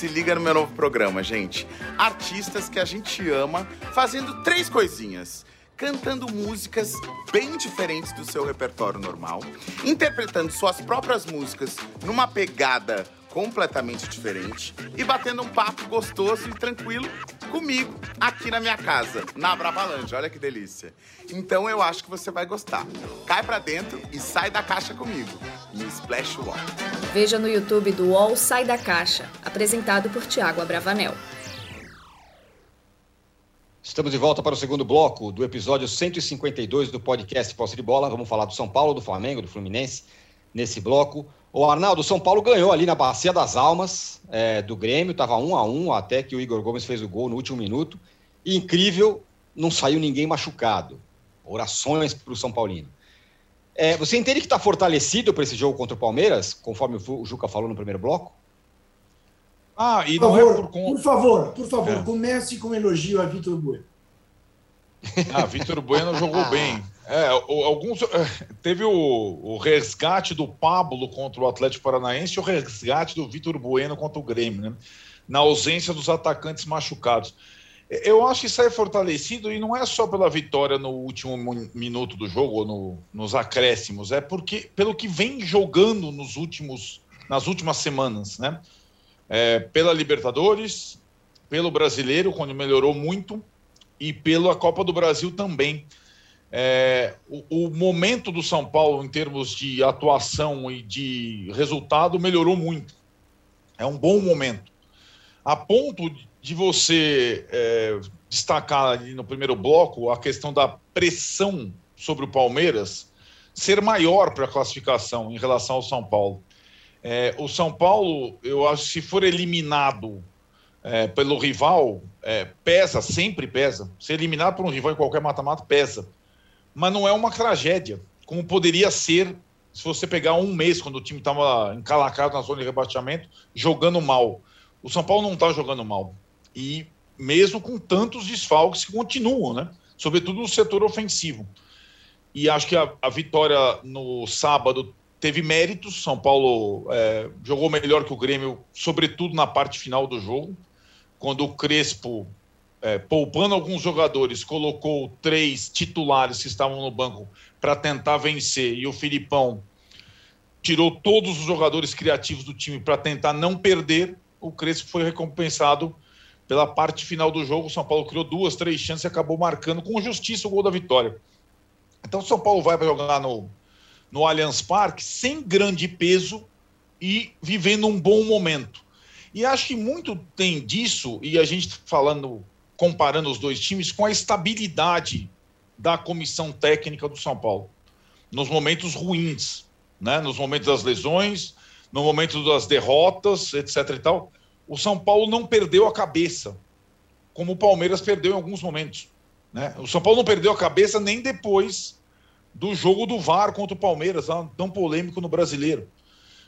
Se liga no meu novo programa, gente. Artistas que a gente ama fazendo três coisinhas cantando músicas bem diferentes do seu repertório normal, interpretando suas próprias músicas numa pegada completamente diferente e batendo um papo gostoso e tranquilo comigo aqui na minha casa, na Bravalange. Olha que delícia. Então eu acho que você vai gostar. Cai pra dentro e sai da caixa comigo. No Splash Wall. Veja no YouTube do UOL Sai da Caixa, apresentado por Tiago Abravanel. Estamos de volta para o segundo bloco do episódio 152 do podcast Posse de Bola. Vamos falar do São Paulo, do Flamengo, do Fluminense nesse bloco. O Arnaldo, São Paulo ganhou ali na Bacia das Almas é, do Grêmio, estava um a um até que o Igor Gomes fez o gol no último minuto. E incrível, não saiu ninguém machucado. Orações para o São Paulino. É, você entende que está fortalecido para esse jogo contra o Palmeiras, conforme o Juca falou no primeiro bloco? Ah, e por não é favor, é por conta. Por favor, por favor, é. comece com um elogio a Vitor Bueno. Ah, Vitor Bueno jogou bem. É, alguns é, teve o, o, resgate do Pablo contra o Atlético Paranaense e o resgate do Vitor Bueno contra o Grêmio, né? Na ausência dos atacantes machucados. Eu acho que sai é fortalecido e não é só pela vitória no último minuto do jogo ou no, nos acréscimos, é porque pelo que vem jogando nos últimos nas últimas semanas, né? É, pela Libertadores, pelo Brasileiro, quando melhorou muito, e pela Copa do Brasil também. É, o, o, momento do São Paulo em termos de atuação e de resultado melhorou muito. É um bom momento. A ponto de você é, destacar ali no primeiro bloco a questão da pressão sobre o Palmeiras ser maior para a classificação em relação ao São Paulo. É, o São Paulo, eu acho que se for eliminado é, pelo rival, é, pesa, sempre pesa. Ser eliminado por um rival em qualquer mata-mata pesa mas não é uma tragédia, como poderia ser se você pegar um mês, quando o time estava encalacrado na zona de rebaixamento, jogando mal. O São Paulo não está jogando mal. E mesmo com tantos desfalques que continuam, né? Sobretudo no setor ofensivo. E acho que a, a vitória no sábado teve méritos. São Paulo é, jogou melhor que o Grêmio, sobretudo na parte final do jogo, quando o Crespo é, poupando alguns jogadores, colocou três titulares que estavam no banco para tentar vencer e o Filipão tirou todos os jogadores criativos do time para tentar não perder, o Crespo foi recompensado pela parte final do jogo. O São Paulo criou duas, três chances e acabou marcando com justiça o gol da vitória. Então o São Paulo vai para jogar no, no Allianz Parque sem grande peso e vivendo um bom momento. E acho que muito tem disso, e a gente falando, comparando os dois times, com a estabilidade da comissão técnica do São Paulo. Nos momentos ruins, né? nos momentos das lesões, no momento das derrotas, etc. e tal. O São Paulo não perdeu a cabeça, como o Palmeiras perdeu em alguns momentos. Né? O São Paulo não perdeu a cabeça nem depois do jogo do VAR contra o Palmeiras, tão polêmico no brasileiro.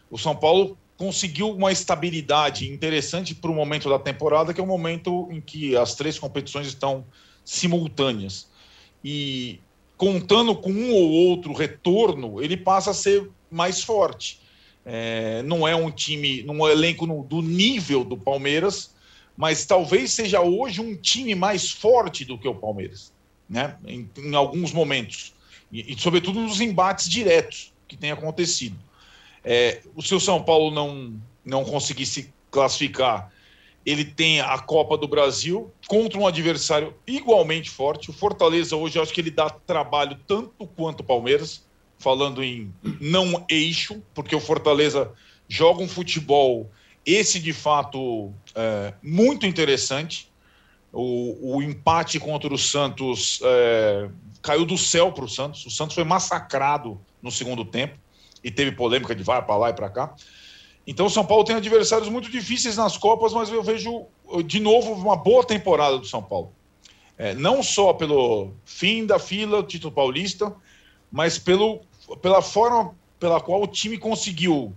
O São Paulo conseguiu uma estabilidade interessante para o momento da temporada, que é o momento em que as três competições estão simultâneas. E contando com um ou outro retorno, ele passa a ser mais forte. É, não é um time, num elenco no, do nível do Palmeiras, mas talvez seja hoje um time mais forte do que o Palmeiras, né? Em, em alguns momentos e, e, sobretudo nos embates diretos que tem acontecido. É, o seu São Paulo não não conseguir se classificar, ele tem a Copa do Brasil contra um adversário igualmente forte. O Fortaleza hoje eu acho que ele dá trabalho tanto quanto o Palmeiras, falando em não eixo, porque o Fortaleza joga um futebol esse, de fato, é muito interessante. O, o empate contra o Santos é, caiu do céu para o Santos. O Santos foi massacrado no segundo tempo e teve polêmica de vai para lá e para cá. Então, o São Paulo tem adversários muito difíceis nas Copas, mas eu vejo de novo uma boa temporada do São Paulo. É, não só pelo fim da fila, título paulista, mas pelo, pela forma pela qual o time conseguiu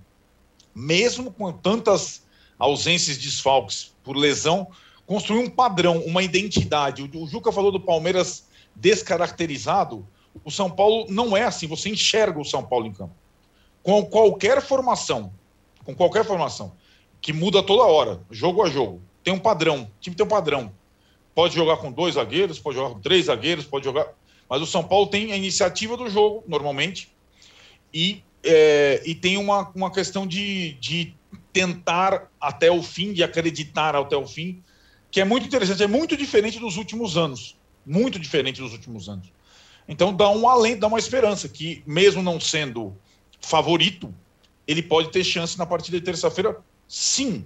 mesmo com tantas ausências, desfalques por lesão, construir um padrão, uma identidade. O Juca falou do Palmeiras descaracterizado. O São Paulo não é assim. Você enxerga o São Paulo em campo. Com qualquer formação, com qualquer formação, que muda toda hora, jogo a jogo, tem um padrão. O time tem um padrão. Pode jogar com dois zagueiros, pode jogar com três zagueiros, pode jogar. Mas o São Paulo tem a iniciativa do jogo, normalmente, e é, e tem uma, uma questão de, de tentar até o fim, de acreditar até o fim, que é muito interessante, é muito diferente dos últimos anos. Muito diferente dos últimos anos. Então dá um além, dá uma esperança que, mesmo não sendo favorito, ele pode ter chance na partida de terça-feira, sim,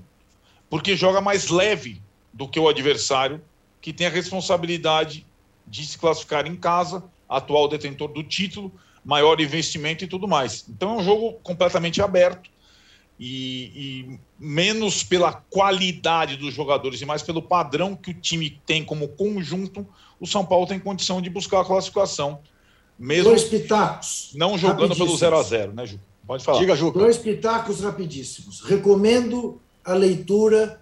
porque joga mais leve do que o adversário, que tem a responsabilidade de se classificar em casa, atual detentor do título, maior investimento e tudo mais. Então é um jogo completamente aberto e, e, menos pela qualidade dos jogadores e mais pelo padrão que o time tem como conjunto, o São Paulo tem condição de buscar a classificação. Mesmo Dois pitacos. Não jogando pelo 0 a 0 né, Ju? Pode falar. Diga, Ju. Dois pitacos rapidíssimos. Recomendo a leitura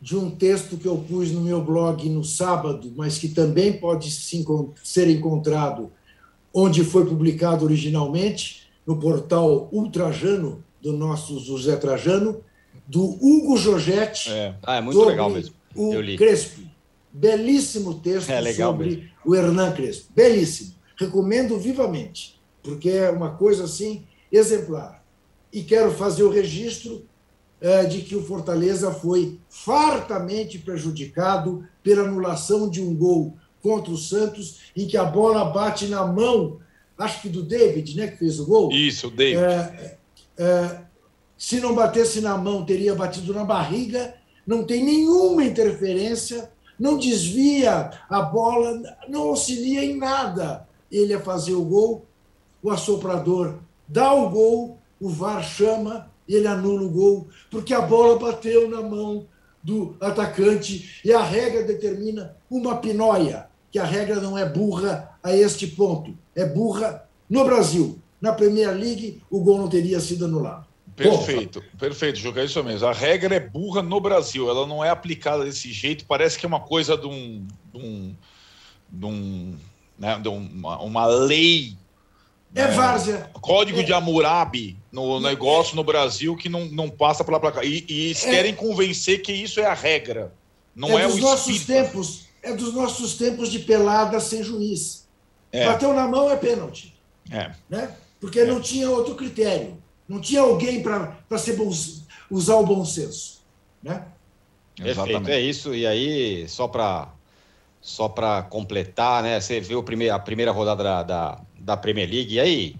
de um texto que eu pus no meu blog no sábado, mas que também pode ser encontrado onde foi publicado originalmente, no portal Ultrajano, do nosso José Trajano, do Hugo Giorgetti. É, ah, é muito legal mesmo. O Crespo. Belíssimo texto é sobre mesmo. o Hernan Crespo. Belíssimo. Recomendo vivamente, porque é uma coisa assim exemplar. E quero fazer o registro é, de que o Fortaleza foi fartamente prejudicado pela anulação de um gol contra o Santos, em que a bola bate na mão, acho que do David, né, que fez o gol. Isso, o David. É, é, se não batesse na mão, teria batido na barriga. Não tem nenhuma interferência, não desvia a bola, não auxilia em nada. Ele a fazer o gol, o assoprador dá o gol, o VAR chama, ele anula o gol, porque a bola bateu na mão do atacante e a regra determina uma pinóia que a regra não é burra a este ponto. É burra no Brasil. Na Premier League, o gol não teria sido anulado. Perfeito, perfeito, Juca, é isso mesmo. A regra é burra no Brasil, ela não é aplicada desse jeito, parece que é uma coisa de um. De um, de um né, de uma, uma lei. É né, várzea. Código é. de Hammurabi no negócio no Brasil que não, não passa pela placa. E, e eles é. querem convencer que isso é a regra. Não é, é dos o nossos tempos é dos nossos tempos de pelada sem juiz. É. Bateu na mão é pênalti. É. Né? Porque é. não tinha outro critério. Não tinha alguém para usar o bom senso. Né? Perfeito, é isso. E aí, só para só para completar, né? Você viu a primeira, a primeira rodada da, da, da Premier League, e aí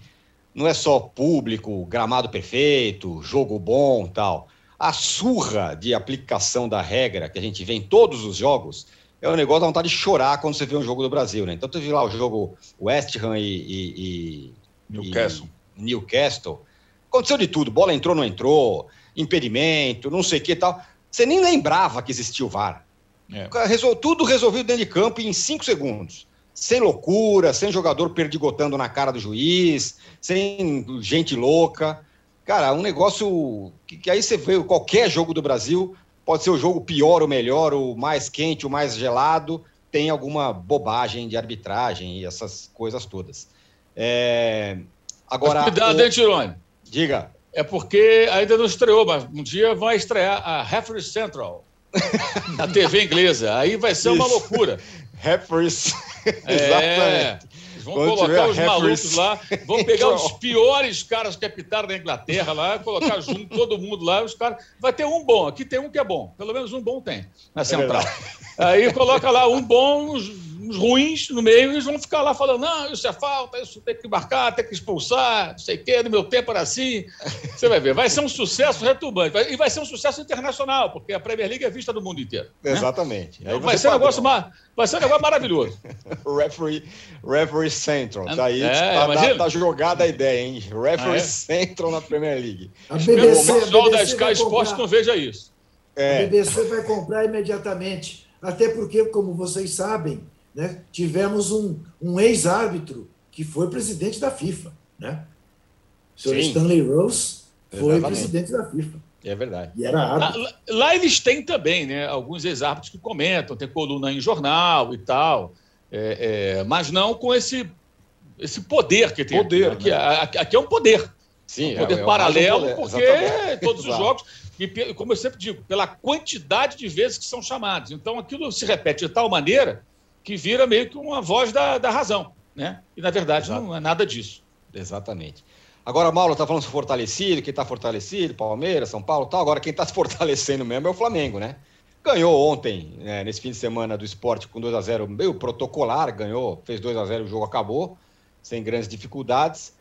não é só público, gramado perfeito, jogo bom tal. a surra de aplicação da regra que a gente vê em todos os jogos é um negócio da vontade de chorar quando você vê um jogo do Brasil, né? Então teve lá o jogo West Ham e, e, e Newcastle. E Newcastle. Aconteceu de tudo, bola entrou, não entrou, impedimento, não sei o que e tal. Você nem lembrava que existia o VAR. É. Resol... Tudo resolvido dentro de campo em cinco segundos. Sem loucura, sem jogador perdigotando na cara do juiz, sem gente louca. Cara, um negócio que, que aí você vê qualquer jogo do Brasil, pode ser o jogo pior ou melhor, o mais quente, o mais gelado, tem alguma bobagem de arbitragem e essas coisas todas. É... Agora. Mas cuidado, o... hein, Tirone? Diga. É porque ainda não estreou, mas um dia vai estrear a Referee Central na TV inglesa. Aí vai ser uma loucura. Referees. É. Vão Quando colocar os malucos lá, vão pegar os piores caras que apitaram na Inglaterra lá, colocar junto todo mundo lá, os caras. Vai ter um bom, aqui tem um que é bom, pelo menos um bom tem na é central. É Aí coloca lá um bom, uns ruins no meio, eles vão ficar lá falando: não, isso é falta, isso tem que marcar, tem que expulsar, não sei o quê, no meu tempo era assim. Você vai ver, vai ser um sucesso retumbante. E vai ser um sucesso internacional, porque a Premier League é vista do mundo inteiro. Né? Exatamente. Né? Vai, ser um negócio vai ser um negócio maravilhoso. referee, referee Central. Tá aí, é, tá, tá, tá, jogada a ideia, hein? Referee ah, é? Central na Premier League. A BBC, o pessoal da Sky Sports não veja isso. É. A BBC vai comprar imediatamente. Até porque, como vocês sabem, né? Tivemos um, um ex-árbitro que foi presidente da FIFA. Né? O senhor Sim. Stanley Rose foi Exatamente. presidente da FIFA. É verdade. E era árbitro. Lá, lá eles têm também, né? Alguns ex-árbitros que comentam, tem coluna em jornal e tal, é, é, mas não com esse, esse poder que tem. Poder. Aqui, né? aqui, aqui é um poder. Sim, um poder é, é paralelo, poder. porque Exatamente. todos os jogos, e como eu sempre digo, pela quantidade de vezes que são chamados. Então aquilo se repete de tal maneira que vira meio que uma voz da, da razão, né? E na verdade Exato. não é nada disso. Exatamente. Agora, Mauro está falando fortalecido, quem está fortalecido, Palmeiras, São Paulo tal. Agora, quem está se fortalecendo mesmo é o Flamengo, né? Ganhou ontem, né, nesse fim de semana do esporte, com 2 a 0 meio protocolar, ganhou, fez 2 a 0 o jogo acabou, sem grandes dificuldades.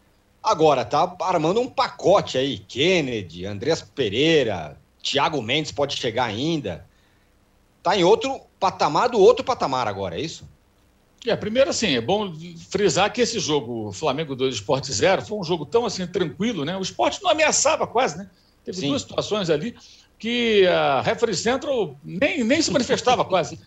Agora, tá armando um pacote aí. Kennedy, Andreas Pereira, Thiago Mendes pode chegar ainda. Tá em outro patamar do outro patamar agora, é isso? É, primeiro assim, é bom frisar que esse jogo Flamengo 2 Esporte 0 foi um jogo tão assim tranquilo, né? O esporte não ameaçava quase, né? Teve Sim. duas situações ali que a Referee Central nem, nem se manifestava quase.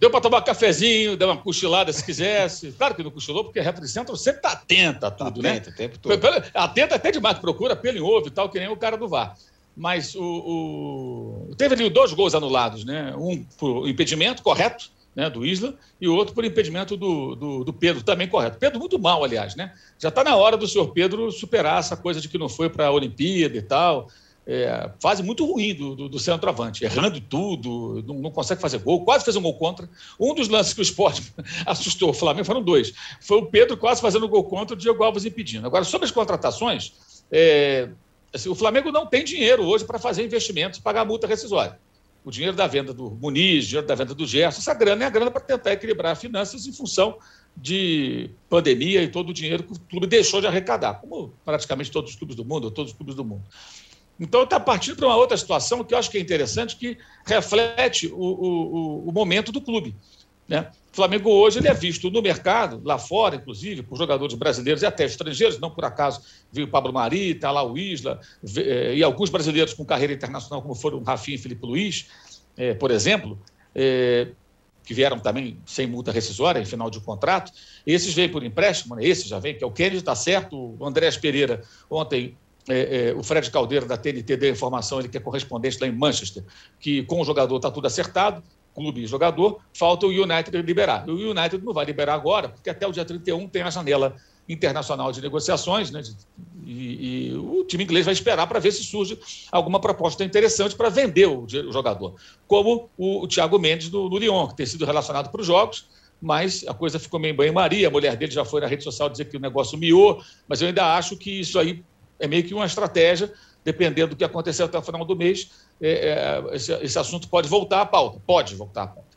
Deu para tomar cafezinho, dar uma cochilada se quisesse. Claro que não cochilou, porque a Referee Central sempre está atenta a tudo, tá atenta, né? O tempo todo. Atenta até demais, procura pelo em ovo e tal, que nem o cara do VAR mas o, o, teve ali dois gols anulados, né? Um por impedimento, correto, né, do Isla, e o outro por impedimento do, do, do, Pedro, também correto. Pedro muito mal, aliás, né? Já está na hora do senhor Pedro superar essa coisa de que não foi para a Olimpíada e tal. É, fase muito ruim do, do, do centroavante, errando tudo, não, não, consegue fazer gol, quase fez um gol contra. Um dos lances que o esporte assustou o Flamengo foram dois. Foi o Pedro quase fazendo gol contra, o Diego Alves impedindo. Agora, sobre as contratações, é, Assim, o Flamengo não tem dinheiro hoje para fazer investimentos pagar multa rescisória. O dinheiro da venda do Muniz, o dinheiro da venda do Gerson, essa grana é a grana para tentar equilibrar as finanças em função de pandemia e todo o dinheiro que o clube deixou de arrecadar, como praticamente todos os clubes do mundo, todos os clubes do mundo. Então, está partindo para uma outra situação que eu acho que é interessante, que reflete o, o, o momento do clube. Né? O Flamengo hoje ele é visto no mercado, lá fora, inclusive, por jogadores brasileiros e até estrangeiros, não por acaso viu o Pablo Mari, está lá o Isla, eh, e alguns brasileiros com carreira internacional, como foram Rafinha e Felipe Luiz, eh, por exemplo, eh, que vieram também sem multa rescisória em final de contrato. Esses vêm por empréstimo, né? esse já vem, que é o Kennedy, está certo, o Andrés Pereira, ontem é, é, o Fred Caldeira, da TNT, deu informação, ele que é correspondente lá em Manchester, que com o jogador está tudo acertado, clube e jogador, falta o United liberar. O United não vai liberar agora, porque até o dia 31 tem a janela internacional de negociações, né? E, e o time inglês vai esperar para ver se surge alguma proposta interessante para vender o, o, jogador. Como o, o Thiago Mendes do, do Lyon, que tem sido relacionado para os jogos, mas a coisa ficou meio banho-maria. A mulher dele já foi na rede social dizer que o negócio miou, mas eu ainda acho que isso aí é meio que uma estratégia, dependendo do que acontecer até o final do mês, esse, esse, assunto pode voltar à pauta. Pode voltar à pauta.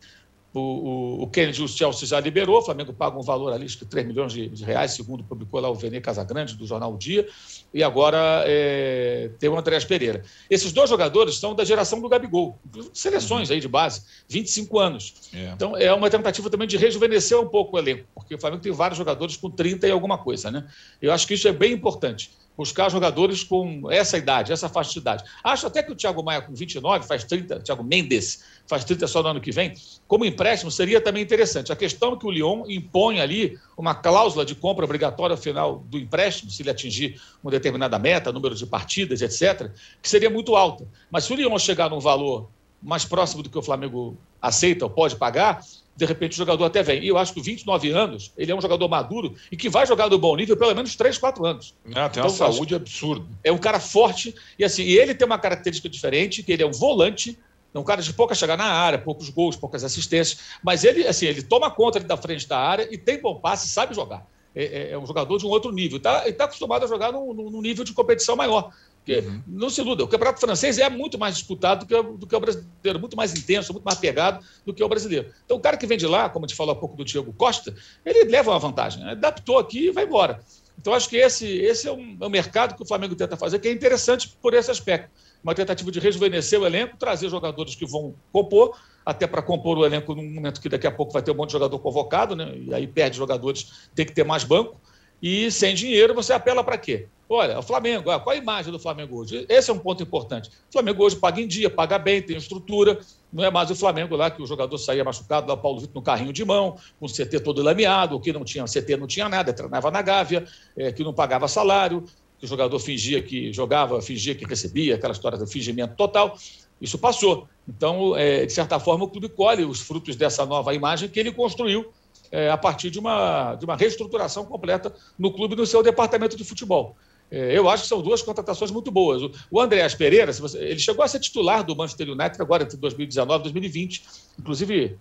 O, o, o Kennedy, o Chelsea já liberou, o Flamengo paga um valor ali, acho que 3 milhões de, de reais, segundo publicou lá o Vene Casagrande, do jornal o Dia, e agora é, tem o Andréas Pereira. Esses dois jogadores são da geração do Gabigol, seleções aí de base, 25 anos. É. Então é uma tentativa também de rejuvenescer um pouco o elenco, porque o Flamengo tem vários jogadores com 30 e alguma coisa, né? Eu acho que isso é bem importante buscar jogadores com essa idade, essa faixa de idade. Acho até que o Thiago Maia, com 29, faz 30, Thiago Mendes, faz 30 só no ano que vem, como empréstimo seria também interessante. A questão é que o Lyon impõe ali uma cláusula de compra obrigatória ao final do empréstimo, se ele atingir uma determinada meta, número de partidas, etc., que seria muito alta. Mas se o Lyon chegar num valor mais próximo do que o Flamengo aceita ou pode pagar, de repente o jogador até vem. E eu acho que 29 anos, ele é um jogador maduro e que vai jogar no bom nível pelo menos 3, 4 anos. Ah, tem então, uma saúde absurda. É um cara forte e assim, e ele tem uma característica diferente, que ele é um volante, é um cara de pouca chegada na área, poucos gols, poucas assistências, mas ele assim, ele toma conta da frente da área e tem bom passe, sabe jogar. É, é, é um jogador de um outro nível. Tá, ele está acostumado a jogar num, num nível de competição maior. Porque, uhum. não se iluda, o campeonato francês é muito mais disputado do que, o, do que o brasileiro, muito mais intenso, muito mais pegado do que o brasileiro. Então, o cara que vem de lá, como a gente falou há pouco do Diego Costa, ele leva uma vantagem, né? adaptou aqui e vai embora. Então, acho que esse, esse é, um, é um mercado que o Flamengo tenta fazer, que é interessante por esse aspecto. Uma tentativa de rejuvenescer o elenco, trazer jogadores que vão compor, até para compor o elenco num momento que daqui a pouco vai ter um monte de jogador convocado, né? e aí perde jogadores, tem que ter mais banco. E sem dinheiro, você apela para quê? Olha, o Flamengo, qual a imagem do Flamengo hoje? Esse é um ponto importante. O Flamengo hoje paga em dia, paga bem, tem estrutura. Não é mais o Flamengo lá que o jogador saía machucado, lá o Paulo Vitor no carrinho de mão, com o CT todo lameado, o que não tinha CT não tinha nada, treinava na Gávea, é, que não pagava salário, que o jogador fingia que jogava, fingia que recebia, aquela história do fingimento total. Isso passou. Então, é, de certa forma, o clube colhe os frutos dessa nova imagem que ele construiu é, a partir de uma, de uma reestruturação completa no clube no seu departamento de futebol. É, eu acho que são duas contratações muito boas. O Andréas Pereira, ele chegou a ser titular do Manchester United agora entre 2019 e 2020. Inclusive,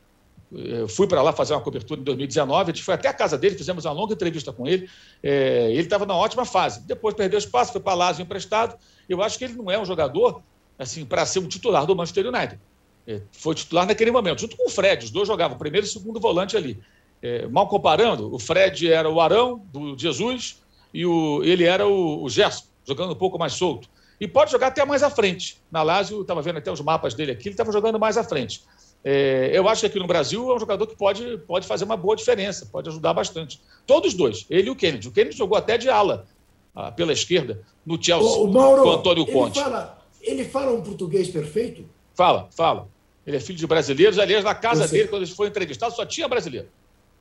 eu fui para lá fazer uma cobertura em 2019, a gente foi até a casa dele, fizemos uma longa entrevista com ele. É, ele estava na ótima fase. Depois perdeu espaço, foi para Lazio emprestado. Eu acho que ele não é um jogador assim para ser um titular do Manchester United. É, foi titular naquele momento, junto com o Fred. Os dois jogavam primeiro e segundo volante ali. É, mal comparando, o Fred era o Arão do Jesus, e o, ele era o, o Gerson, jogando um pouco mais solto. E pode jogar até mais à frente. Na Lazio, estava vendo até os mapas dele aqui, ele estava jogando mais à frente. É, eu acho que aqui no Brasil é um jogador que pode, pode fazer uma boa diferença, pode ajudar bastante. Todos dois, ele e o Kennedy. O Kennedy jogou até de ala, ah, pela esquerda, no Chelsea, o Mauro, com o Antônio Conte. Ele fala, ele fala um português perfeito? Fala, fala. Ele é filho de brasileiros. Aliás, na casa dele, quando ele foi entrevistado, só tinha brasileiro.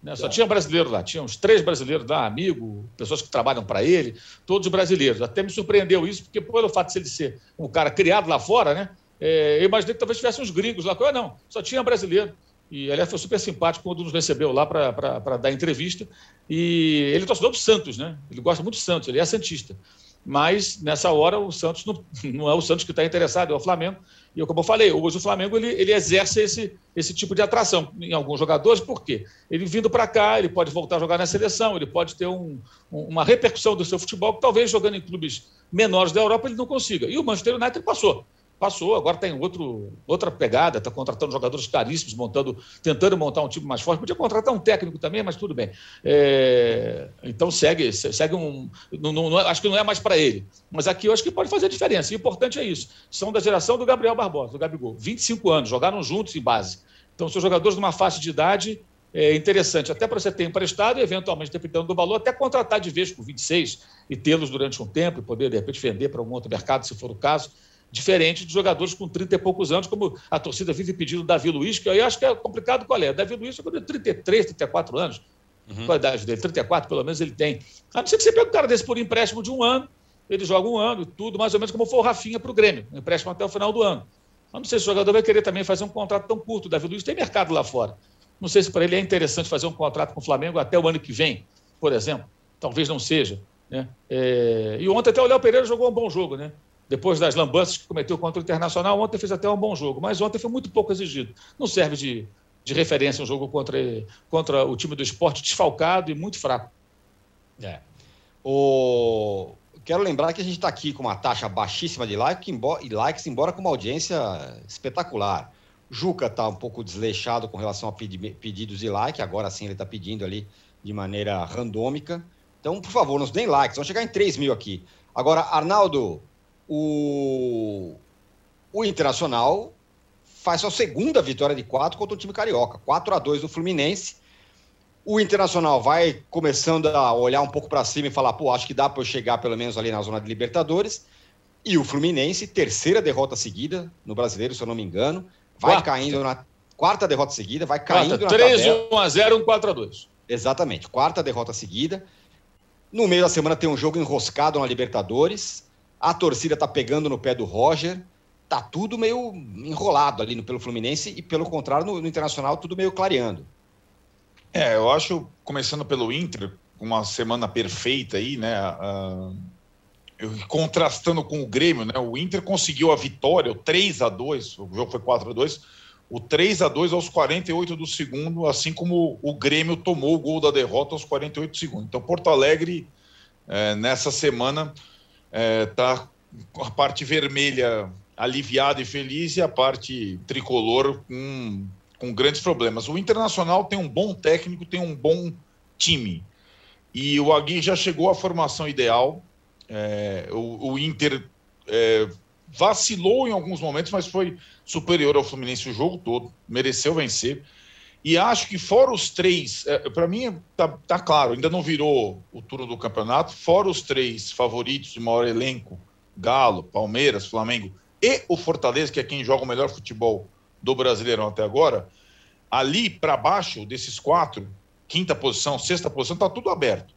Né? Só tinha brasileiro lá, tinha uns três brasileiros lá, amigo, pessoas que trabalham para ele, todos brasileiros. Até me surpreendeu isso, porque pelo fato de ele ser um cara criado lá fora, né? É, eu imaginei que talvez tivesse uns gringos lá. Eu, não, só tinha brasileiro. E aliás foi super simpático quando nos recebeu lá para dar entrevista. E ele é torcedor do Santos, né? Ele gosta muito do Santos, ele é Santista. Mas nessa hora o Santos não, não é o Santos que está interessado, é o Flamengo. E como eu falei, hoje o Flamengo ele, ele exerce esse, esse tipo de atração em alguns jogadores, por quê? Ele vindo para cá, ele pode voltar a jogar na seleção, ele pode ter um, uma repercussão do seu futebol que talvez jogando em clubes menores da Europa ele não consiga. E o Manchester United passou passou, agora tem outro, outra pegada, está contratando jogadores caríssimos, montando, tentando montar um time mais forte. Podia contratar um técnico também, mas tudo bem. É, então segue, segue um. Não, não, acho que não é mais para ele. Mas aqui eu acho que pode fazer diferença. E o importante é isso. São da geração do Gabriel Barbosa, do Gabigol. 25 anos, jogaram juntos em base. Então, são jogadores de uma faixa de idade é interessante, até para você ter emprestado e, eventualmente, dependendo do valor, até contratar de vez com 26 e tê-los durante um tempo e poder, de repente, vender para um outro mercado, se for o caso diferente de jogadores com 30 e poucos anos, como a torcida vive pedindo o Davi Luiz, que eu acho que é complicado qual é. Davi Luiz tem 33, 34 anos. Uhum. Qual a idade dele? 34, pelo menos, ele tem. A não ser que você pegue um cara desse por empréstimo de um ano, ele joga um ano e tudo, mais ou menos como foi o Rafinha para o Grêmio, um empréstimo até o final do ano. Eu não sei se o jogador vai querer também fazer um contrato tão curto. O Davi Luiz tem mercado lá fora. Não sei se para ele é interessante fazer um contrato com o Flamengo até o ano que vem, por exemplo. Talvez não seja. Né? É... E ontem até o Léo Pereira jogou um bom jogo, né? Depois das lambanças que cometeu contra o Internacional, ontem fez até um bom jogo, mas ontem foi muito pouco exigido. Não serve de, de referência um jogo contra, contra o time do esporte desfalcado e muito fraco. É. O... Quero lembrar que a gente está aqui com uma taxa baixíssima de like, embora, e likes, embora com uma audiência espetacular. Juca está um pouco desleixado com relação a pedidos de like, agora sim ele está pedindo ali de maneira randômica. Então, por favor, nos deem likes, vamos chegar em 3 mil aqui. Agora, Arnaldo, o, o Internacional faz sua segunda vitória de quatro contra o time carioca, 4 a 2 do Fluminense. O Internacional vai começando a olhar um pouco para cima e falar, pô, acho que dá para eu chegar pelo menos ali na zona de Libertadores. E o Fluminense, terceira derrota seguida no Brasileiro, se eu não me engano, vai quarta. caindo na quarta derrota seguida, vai caindo quarta, na 3, tabela. 1 a 0, 1 4 a 2. Exatamente, quarta derrota seguida. No meio da semana tem um jogo enroscado na Libertadores. A torcida tá pegando no pé do Roger. Tá tudo meio enrolado ali no, pelo Fluminense e, pelo contrário, no, no Internacional, tudo meio clareando. É, eu acho, começando pelo Inter, uma semana perfeita aí, né? Uh, contrastando com o Grêmio, né? O Inter conseguiu a vitória, o 3 a 2 o jogo foi 4 a 2 o 3 a 2 aos 48 do segundo, assim como o Grêmio tomou o gol da derrota aos 48 do segundo. Então, Porto Alegre, é, nessa semana, está é, com a parte vermelha aliviada e feliz e a parte tricolor com, com grandes problemas. O Internacional tem um bom técnico, tem um bom time. E o Agui já chegou à formação ideal, é, o, o, Inter é, vacilou em alguns momentos, mas foi superior ao Fluminense o jogo todo, mereceu vencer. E acho que fora os três, é, para mim tá, tá, claro, ainda não virou o turno do campeonato, fora os três favoritos de maior elenco, Galo, Palmeiras, Flamengo e o Fortaleza, que é quem joga o melhor futebol do Brasileirão até agora, ali para baixo desses quatro, quinta posição, sexta posição, tá tudo aberto.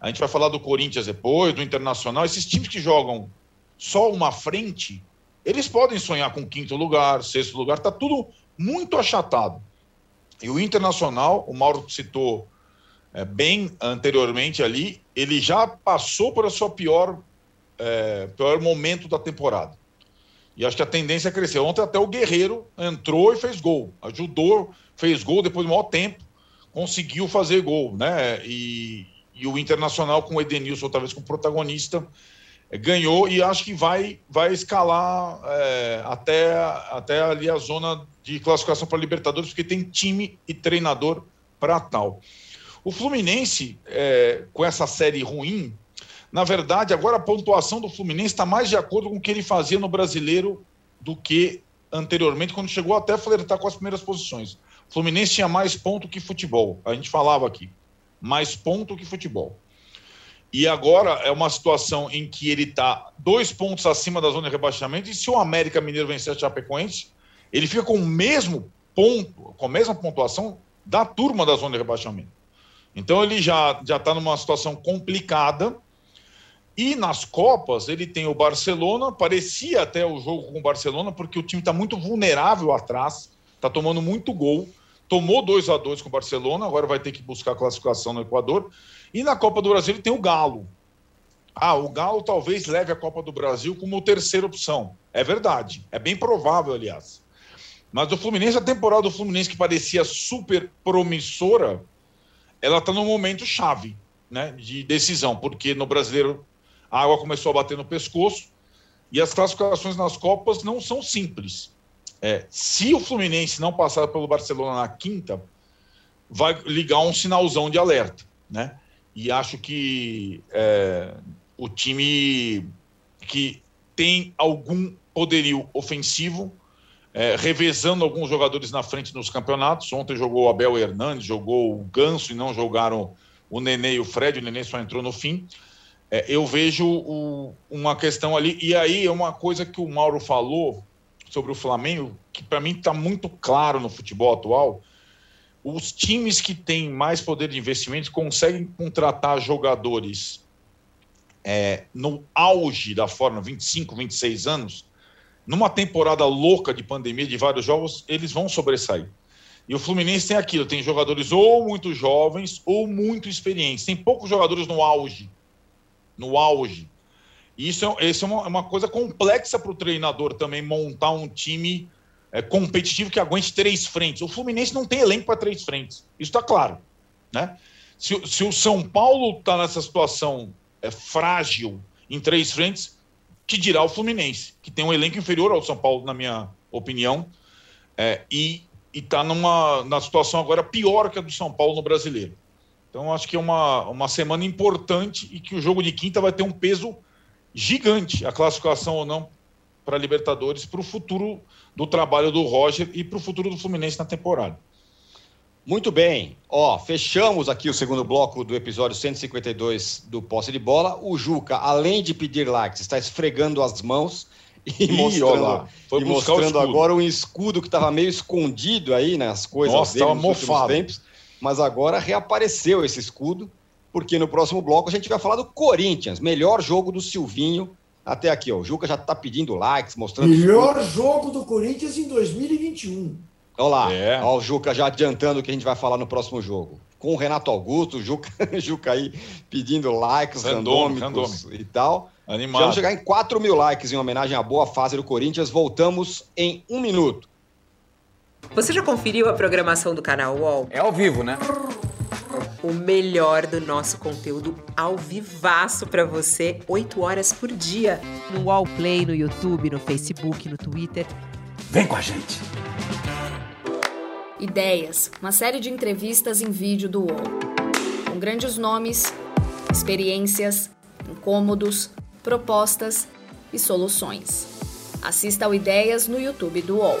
A gente vai falar do Corinthians depois, do Internacional. Esses times que jogam só uma frente, eles podem sonhar com quinto lugar, sexto lugar, tá tudo muito achatado. E o Internacional, o Mauro citou é, bem anteriormente ali, ele já passou por a sua pior, é, pior momento da temporada. E acho que a tendência é crescer. Ontem até o Guerreiro entrou e fez gol. Ajudou, fez gol depois do maior tempo, conseguiu fazer gol, né? E, e o Internacional com o Edenilson, talvez como protagonista, ganhou e acho que vai, vai escalar é, até, até ali a zona de classificação para Libertadores, porque tem time e treinador para tal. O Fluminense, é, com essa série ruim, na verdade, agora a pontuação do Fluminense está mais de acordo com o que ele fazia no brasileiro do que anteriormente, quando chegou até a flertar com as primeiras posições. O Fluminense tinha mais ponto que futebol, a gente falava aqui mais ponto que futebol. E agora é uma situação em que ele está dois pontos acima da zona de rebaixamento. E se o América Mineiro vencer a Chapecoense, ele fica com o mesmo ponto, com a mesma pontuação da turma da zona de rebaixamento. Então ele já já está numa situação complicada. E nas Copas ele tem o Barcelona, parecia até o jogo com o Barcelona, porque o time está muito vulnerável atrás, está tomando muito gol tomou 2 a 2 com o Barcelona, agora vai ter que buscar classificação no Equador. E na Copa do Brasil ele tem o Galo. Ah, o Galo talvez leve a Copa do Brasil como terceira opção. É verdade, é bem provável, aliás. Mas o Fluminense, a temporada do Fluminense que parecia super promissora, ela está num momento chave, né, de decisão, porque no Brasileiro a água começou a bater no pescoço e as classificações nas Copas não são simples. É, se o Fluminense não passar pelo Barcelona na quinta, vai ligar um sinalzão de alerta, né? E acho que é, o time que tem algum poderio ofensivo, é, revezando alguns jogadores na frente nos campeonatos. Ontem jogou o Abel Hernandes, jogou o Ganso e não jogaram o Nenê e o Fred. O Nenê só entrou no fim. É, eu vejo o, uma questão ali, e aí é uma coisa que o Mauro falou sobre o Flamengo, que para mim está muito claro no futebol atual. Os times que têm mais poder de investimento conseguem contratar jogadores é, no auge da forma, 25, 26 anos, numa temporada louca de pandemia de vários jogos, eles vão sobressair. E o Fluminense tem aquilo, tem jogadores ou muito jovens ou muito experientes. Tem poucos jogadores no auge. No auge. Isso é, isso é uma, é uma coisa complexa para o treinador também montar um time é, competitivo que aguente três frentes. O Fluminense não tem elenco para três frentes. Isso está claro. Né? Se, se, o São Paulo está nessa situação é, frágil em três frentes, que dirá o Fluminense, que tem um elenco inferior ao São Paulo, na minha opinião. é, e está numa na situação agora pior que a do São Paulo no brasileiro. Então, acho que é uma, uma semana importante e que o jogo de quinta vai ter um peso gigante, a classificação ou não para a Libertadores, para o futuro do trabalho do Roger e para o futuro do Fluminense na temporada. Muito bem. Ó, fechamos aqui o segundo bloco do episódio 152 do Posse de Bola. O Juca, além de pedir likes, está esfregando as mãos e Ih, mostrando, e mostrando agora um escudo que estava meio escondido aí nas coisas Nossa, dele nos mofado. tempos. Mas agora reapareceu esse escudo, porque no próximo bloco a gente vai falar do Corinthians, melhor jogo do Silvinho até aqui. Ó. O Juca já está pedindo likes, mostrando. Melhor jogo do Corinthians em 2021. Olha lá, é. Olha o Juca já adiantando o que a gente vai falar no próximo jogo. Com o Renato Augusto, o Juca, Juca aí pedindo likes randômicos randômico. e tal. Animado. Vamos chegar em 4 mil likes em homenagem à boa fase do Corinthians. Voltamos em um minuto. Você já conferiu a programação do canal UOL? É ao vivo, né? O melhor do nosso conteúdo ao vivaço para você, 8 horas por dia. No UOL Play, no YouTube, no Facebook, no Twitter. Vem com a gente! Ideias, uma série de entrevistas em vídeo do UOL. Com grandes nomes, experiências, incômodos, propostas e soluções. Assista ao Ideias no YouTube do UOL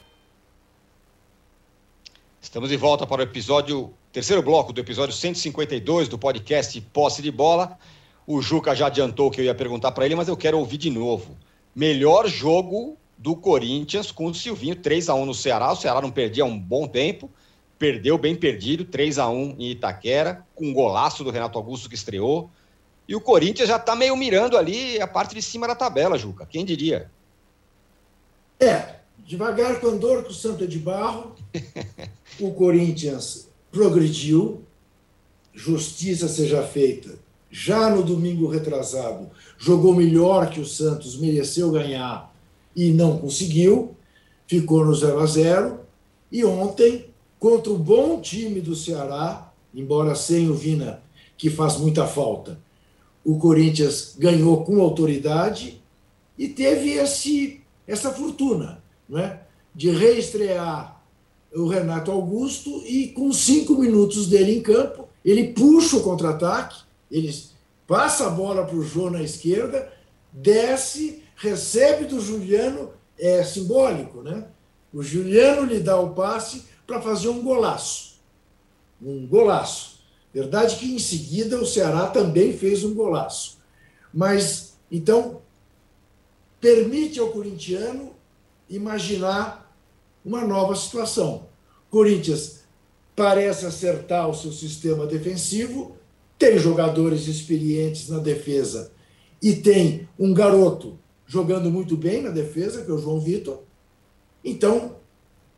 Estamos de volta para o episódio, terceiro bloco do episódio 152 do podcast Posse de Bola. O Juca já adiantou que eu ia perguntar para ele, mas eu quero ouvir de novo. Melhor jogo do Corinthians com o Silvinho, 3 a 1 no Ceará. O Ceará não perdia há um bom tempo, perdeu bem perdido, 3 a 1 em Itaquera, com um golaço do Renato Augusto que estreou. E o Corinthians já está meio mirando ali a parte de cima da tabela, Juca. Quem diria? É, devagar com andor, com o Santo é de Barro. o Corinthians progrediu, justiça seja feita. Já no domingo retrasado, jogou melhor que o Santos, mereceu ganhar e não conseguiu, ficou no 0 a 0 E ontem, contra o bom time do Ceará, embora sem o Vina, que faz muita falta, o Corinthians ganhou com autoridade e teve esse, essa fortuna não é? de reestrear o Renato Augusto e com cinco minutos dele em campo, ele puxa o contra-ataque, ele passa a bola para o João na esquerda, desce, recebe do Juliano, é simbólico, né? O Juliano lhe dá o passe para fazer um golaço. Um golaço. Verdade que em seguida o Ceará também fez um golaço. Mas, então, permite ao corintiano imaginar uma nova situação. Corinthians parece acertar o seu sistema defensivo, tem jogadores experientes na defesa e tem um garoto jogando muito bem na defesa, que é o João Vitor. Então,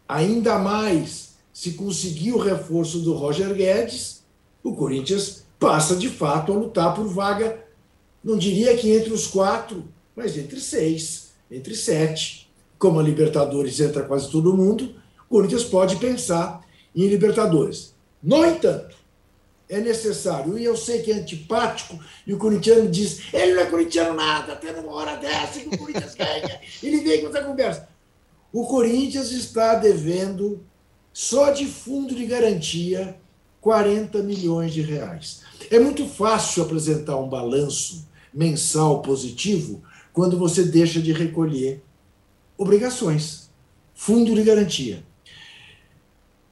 ainda mais, se conseguir o reforço do Roger Guedes, o Corinthians passa de fato a lutar por vaga, não diria que entre os quatro, mas entre seis, entre sete como a Libertadores entra quase todo mundo, o Corinthians pode pensar em Libertadores. No entanto, é necessário, e eu sei que é antipático, e o corintiano diz: ele não é corintiano nada, até numa hora dessa que o Corinthians ganha, ele vem com essa conversa. O Corinthians está devendo, só de fundo de garantia, 40 milhões de reais. É muito fácil apresentar um balanço mensal positivo quando você deixa de recolher obrigações, fundo de garantia.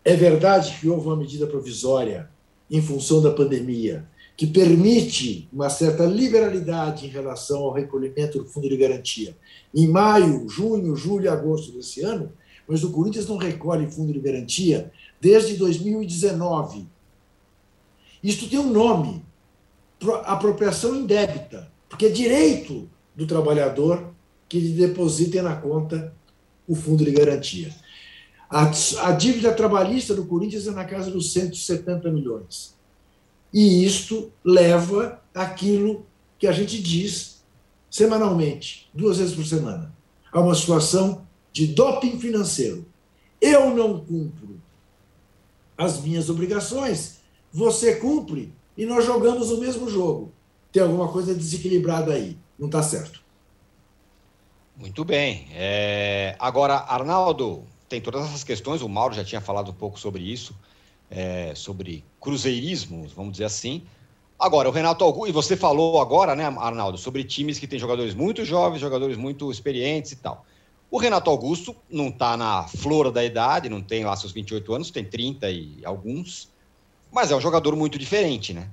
É verdade que houve uma medida provisória em função da pandemia que permite uma certa liberalidade em relação ao recolhimento do fundo de garantia. Em maio, junho, julho e agosto desse ano, mas o Corinthians não recolhe fundo de garantia desde 2019. Isto tem um nome, apropriação indébita, porque é direito do trabalhador que lhe depositem na conta o fundo de garantia. A, a dívida trabalhista do Corinthians é na casa dos 170 milhões. E isto leva aquilo que a gente diz semanalmente, duas vezes por semana, a uma situação de doping financeiro. Eu não cumpro as minhas obrigações, você cumpre e nós jogamos o mesmo jogo. Tem alguma coisa desequilibrada aí, não está certo. Muito bem. É... Agora, Arnaldo, tem todas essas questões, o Mauro já tinha falado um pouco sobre isso, é... sobre cruzeirismo, vamos dizer assim. Agora, o Renato Augusto, e você falou agora, né, Arnaldo, sobre times que têm jogadores muito jovens, jogadores muito experientes e tal. O Renato Augusto não está na flora da idade, não tem lá seus 28 anos, tem 30 e alguns, mas é um jogador muito diferente, né?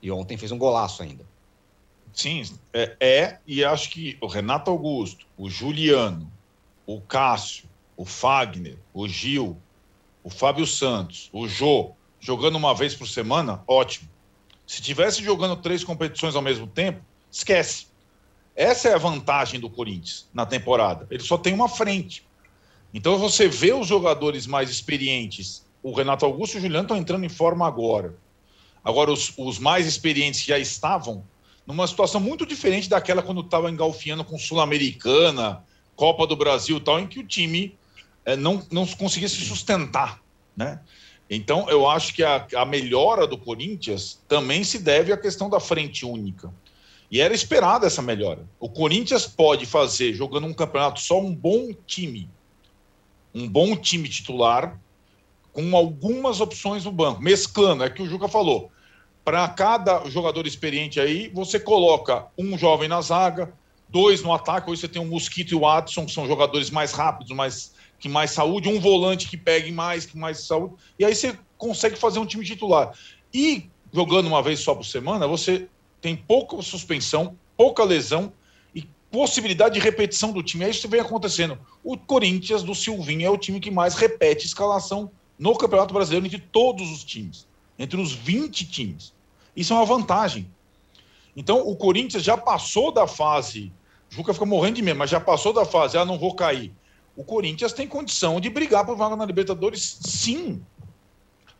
E ontem fez um golaço ainda. Sim, é, é, e acho que o Renato Augusto, o Juliano, o Cássio, o Fagner, o Gil, o Fábio Santos, o Jô, jogando uma vez por semana, ótimo. Se tivesse jogando três competições ao mesmo tempo, esquece. Essa é a vantagem do Corinthians na temporada. Ele só tem uma frente. Então você vê os jogadores mais experientes. O Renato Augusto e o Juliano estão entrando em forma agora. Agora, os, os mais experientes já estavam numa situação muito diferente daquela quando estava engalfiando com Sul-Americana, Copa do Brasil tal, em que o time é, não, não conseguia se sustentar. Né? Então, eu acho que a, a melhora do Corinthians também se deve à questão da frente única. E era esperada essa melhora. O Corinthians pode fazer, jogando um campeonato, só um bom time. Um bom time titular, com algumas opções no banco, mesclando. É que o Juca falou. Para cada jogador experiente aí, você coloca um jovem na zaga, dois no ataque. Hoje você tem o Mosquito e o Adson, que são jogadores mais rápidos, mais, que mais saúde, um volante que pegue mais, que mais saúde. E aí você consegue fazer um time titular. E jogando uma vez só por semana, você tem pouca suspensão, pouca lesão e possibilidade de repetição do time. É isso que vem acontecendo. O Corinthians do Silvinho é o time que mais repete escalação no Campeonato Brasileiro entre todos os times, entre os 20 times. Isso é uma vantagem. Então, o Corinthians já passou da fase. Juca fica morrendo de medo, mas já passou da fase. Ah, não vou cair. O Corinthians tem condição de brigar por vaga na Libertadores, sim.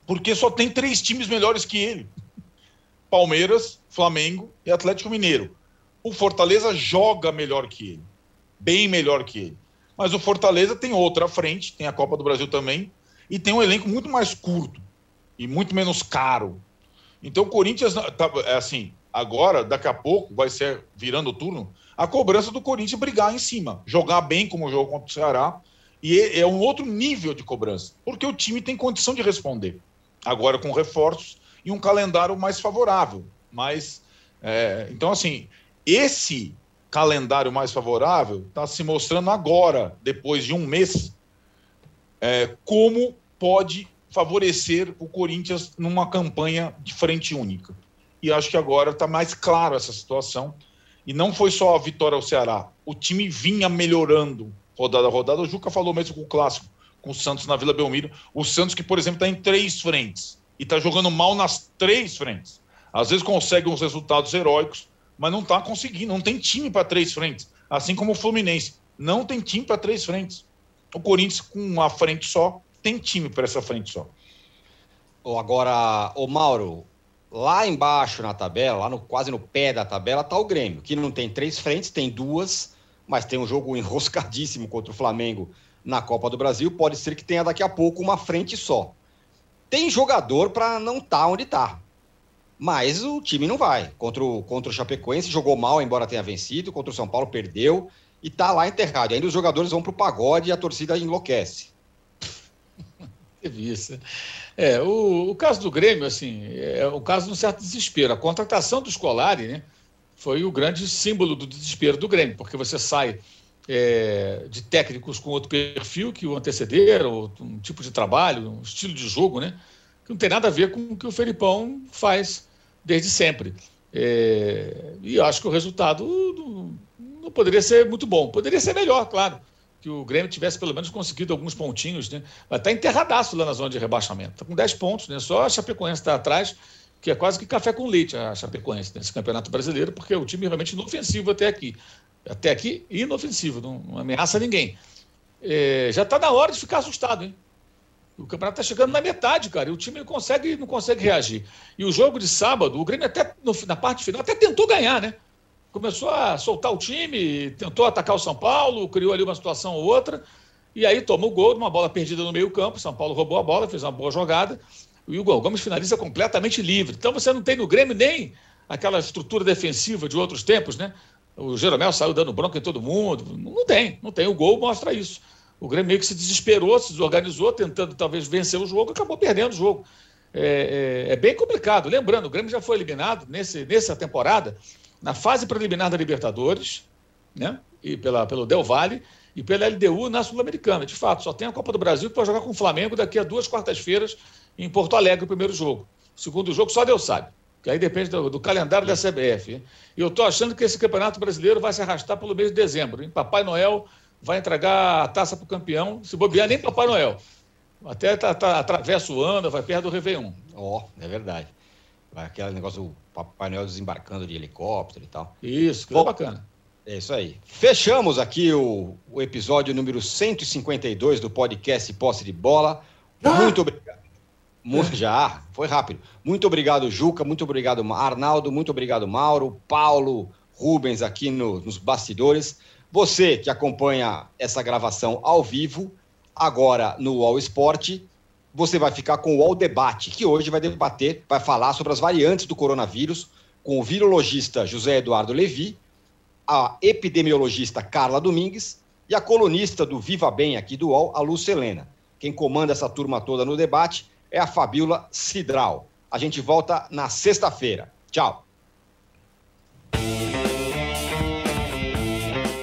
Porque só tem três times melhores que ele. Palmeiras, Flamengo e Atlético Mineiro. O Fortaleza joga melhor que ele, bem melhor que ele. Mas o Fortaleza tem outra frente, tem a Copa do Brasil também, e tem um elenco muito mais curto e muito menos caro. Então o Corinthians, tá, é assim, agora, daqui a pouco, vai ser virando o turno, a cobrança do Corinthians brigar em cima, jogar bem como jogou contra o Ceará, e é, é um outro nível de cobrança, porque o time tem condição de responder. Agora com reforços e um calendário mais favorável. Mas, é, então, assim, esse calendário mais favorável está se mostrando agora, depois de um mês, é, como pode favorecer o Corinthians numa campanha de frente única. E acho que agora está mais claro essa situação. E não foi só a vitória ao Ceará. O time vinha melhorando rodada a rodada. O Juca falou mesmo com o clássico, com o Santos na Vila Belmiro. O Santos, que, por exemplo, está em três frentes e está jogando mal nas três frentes. Às vezes consegue uns resultados heróicos, mas não está conseguindo. Não tem time para três frentes. Assim como o Fluminense. Não tem time para três frentes. O Corinthians, com uma frente só, tem time para essa frente só. Agora, o Mauro, lá embaixo na tabela, lá no, quase no pé da tabela, está o Grêmio, que não tem três frentes, tem duas, mas tem um jogo enroscadíssimo contra o Flamengo na Copa do Brasil. Pode ser que tenha daqui a pouco uma frente só. Tem jogador para não estar tá onde está. Mas o time não vai. Contra o, contra o Chapecoense jogou mal, embora tenha vencido. Contra o São Paulo perdeu e está lá enterrado. E ainda os jogadores vão para o pagode e a torcida enlouquece. Isso. É, o, o, caso do Grêmio, assim, é o caso de um certo desespero. A contratação do Scolari, né, foi o grande símbolo do desespero do Grêmio, porque você sai é, de técnicos com outro perfil que o antecederam, um tipo de trabalho, um estilo de jogo, né? Que não tem nada a ver com o que o Felipão faz desde sempre. É, e acho que o resultado não poderia ser muito bom. Poderia ser melhor, claro. Que o Grêmio tivesse pelo menos conseguido alguns pontinhos, né? Mas está enterradaço lá na zona de rebaixamento. Está com 10 pontos, né? Só a Chapecoense está atrás, que é quase que café com leite a Chapecoense nesse campeonato brasileiro, porque é o time realmente inofensivo até aqui até aqui inofensivo, não, não ameaça ninguém. É, já está na hora de ficar assustado, hein? O campeonato está chegando na metade, cara, e o time não consegue, não consegue reagir. E o jogo de sábado, o Grêmio até no, na parte final até tentou ganhar, né? Começou a soltar o time, tentou atacar o São Paulo, criou ali uma situação ou outra, e aí tomou o gol uma bola perdida no meio-campo. São Paulo roubou a bola, fez uma boa jogada, e o Gomes finaliza completamente livre. Então você não tem no Grêmio nem aquela estrutura defensiva de outros tempos, né? O Jeromel saiu dando bronca em todo mundo. Não tem, não tem. O gol mostra isso. O Grêmio meio que se desesperou, se desorganizou, tentando talvez vencer o jogo, acabou perdendo o jogo. É, é, é, bem complicado. Lembrando, o Grêmio já foi eliminado nesse, nessa temporada, na fase preliminar da Libertadores, né? E pela, pelo Del Valle e pela LDU na Sul-Americana. De fato, só tem a Copa do Brasil para jogar com o Flamengo daqui a duas quartas-feiras em Porto Alegre, o primeiro jogo. O segundo jogo só Deus sabe que aí depende do, do calendário da CBF. E eu estou achando que esse Campeonato Brasileiro vai se arrastar pelo mês de dezembro. Hein? Papai Noel vai entregar a taça para o campeão, se bobear nem Papai Noel. Até tá, tá, atravessa o ano, vai perto do Réveillon. Ó, oh, é verdade. Aquele negócio do Papai Noel desembarcando de helicóptero e tal. Isso, que é bacana. É isso aí. Fechamos aqui o, o episódio número 152 do podcast Posse de Bola. Muito obrigado. Muito, já, foi rápido. Muito obrigado, Juca. Muito obrigado, Arnaldo. Muito obrigado, Mauro, Paulo, Rubens aqui no, nos bastidores. Você que acompanha essa gravação ao vivo, agora no UOL Esporte, você vai ficar com o UOL Debate, que hoje vai debater, vai falar sobre as variantes do coronavírus, com o virologista José Eduardo Levi, a epidemiologista Carla Domingues e a colunista do Viva Bem aqui do UOL, a Lúcia Helena. Quem comanda essa turma toda no debate é a Fabiola Cidral. A gente volta na sexta-feira. Tchau.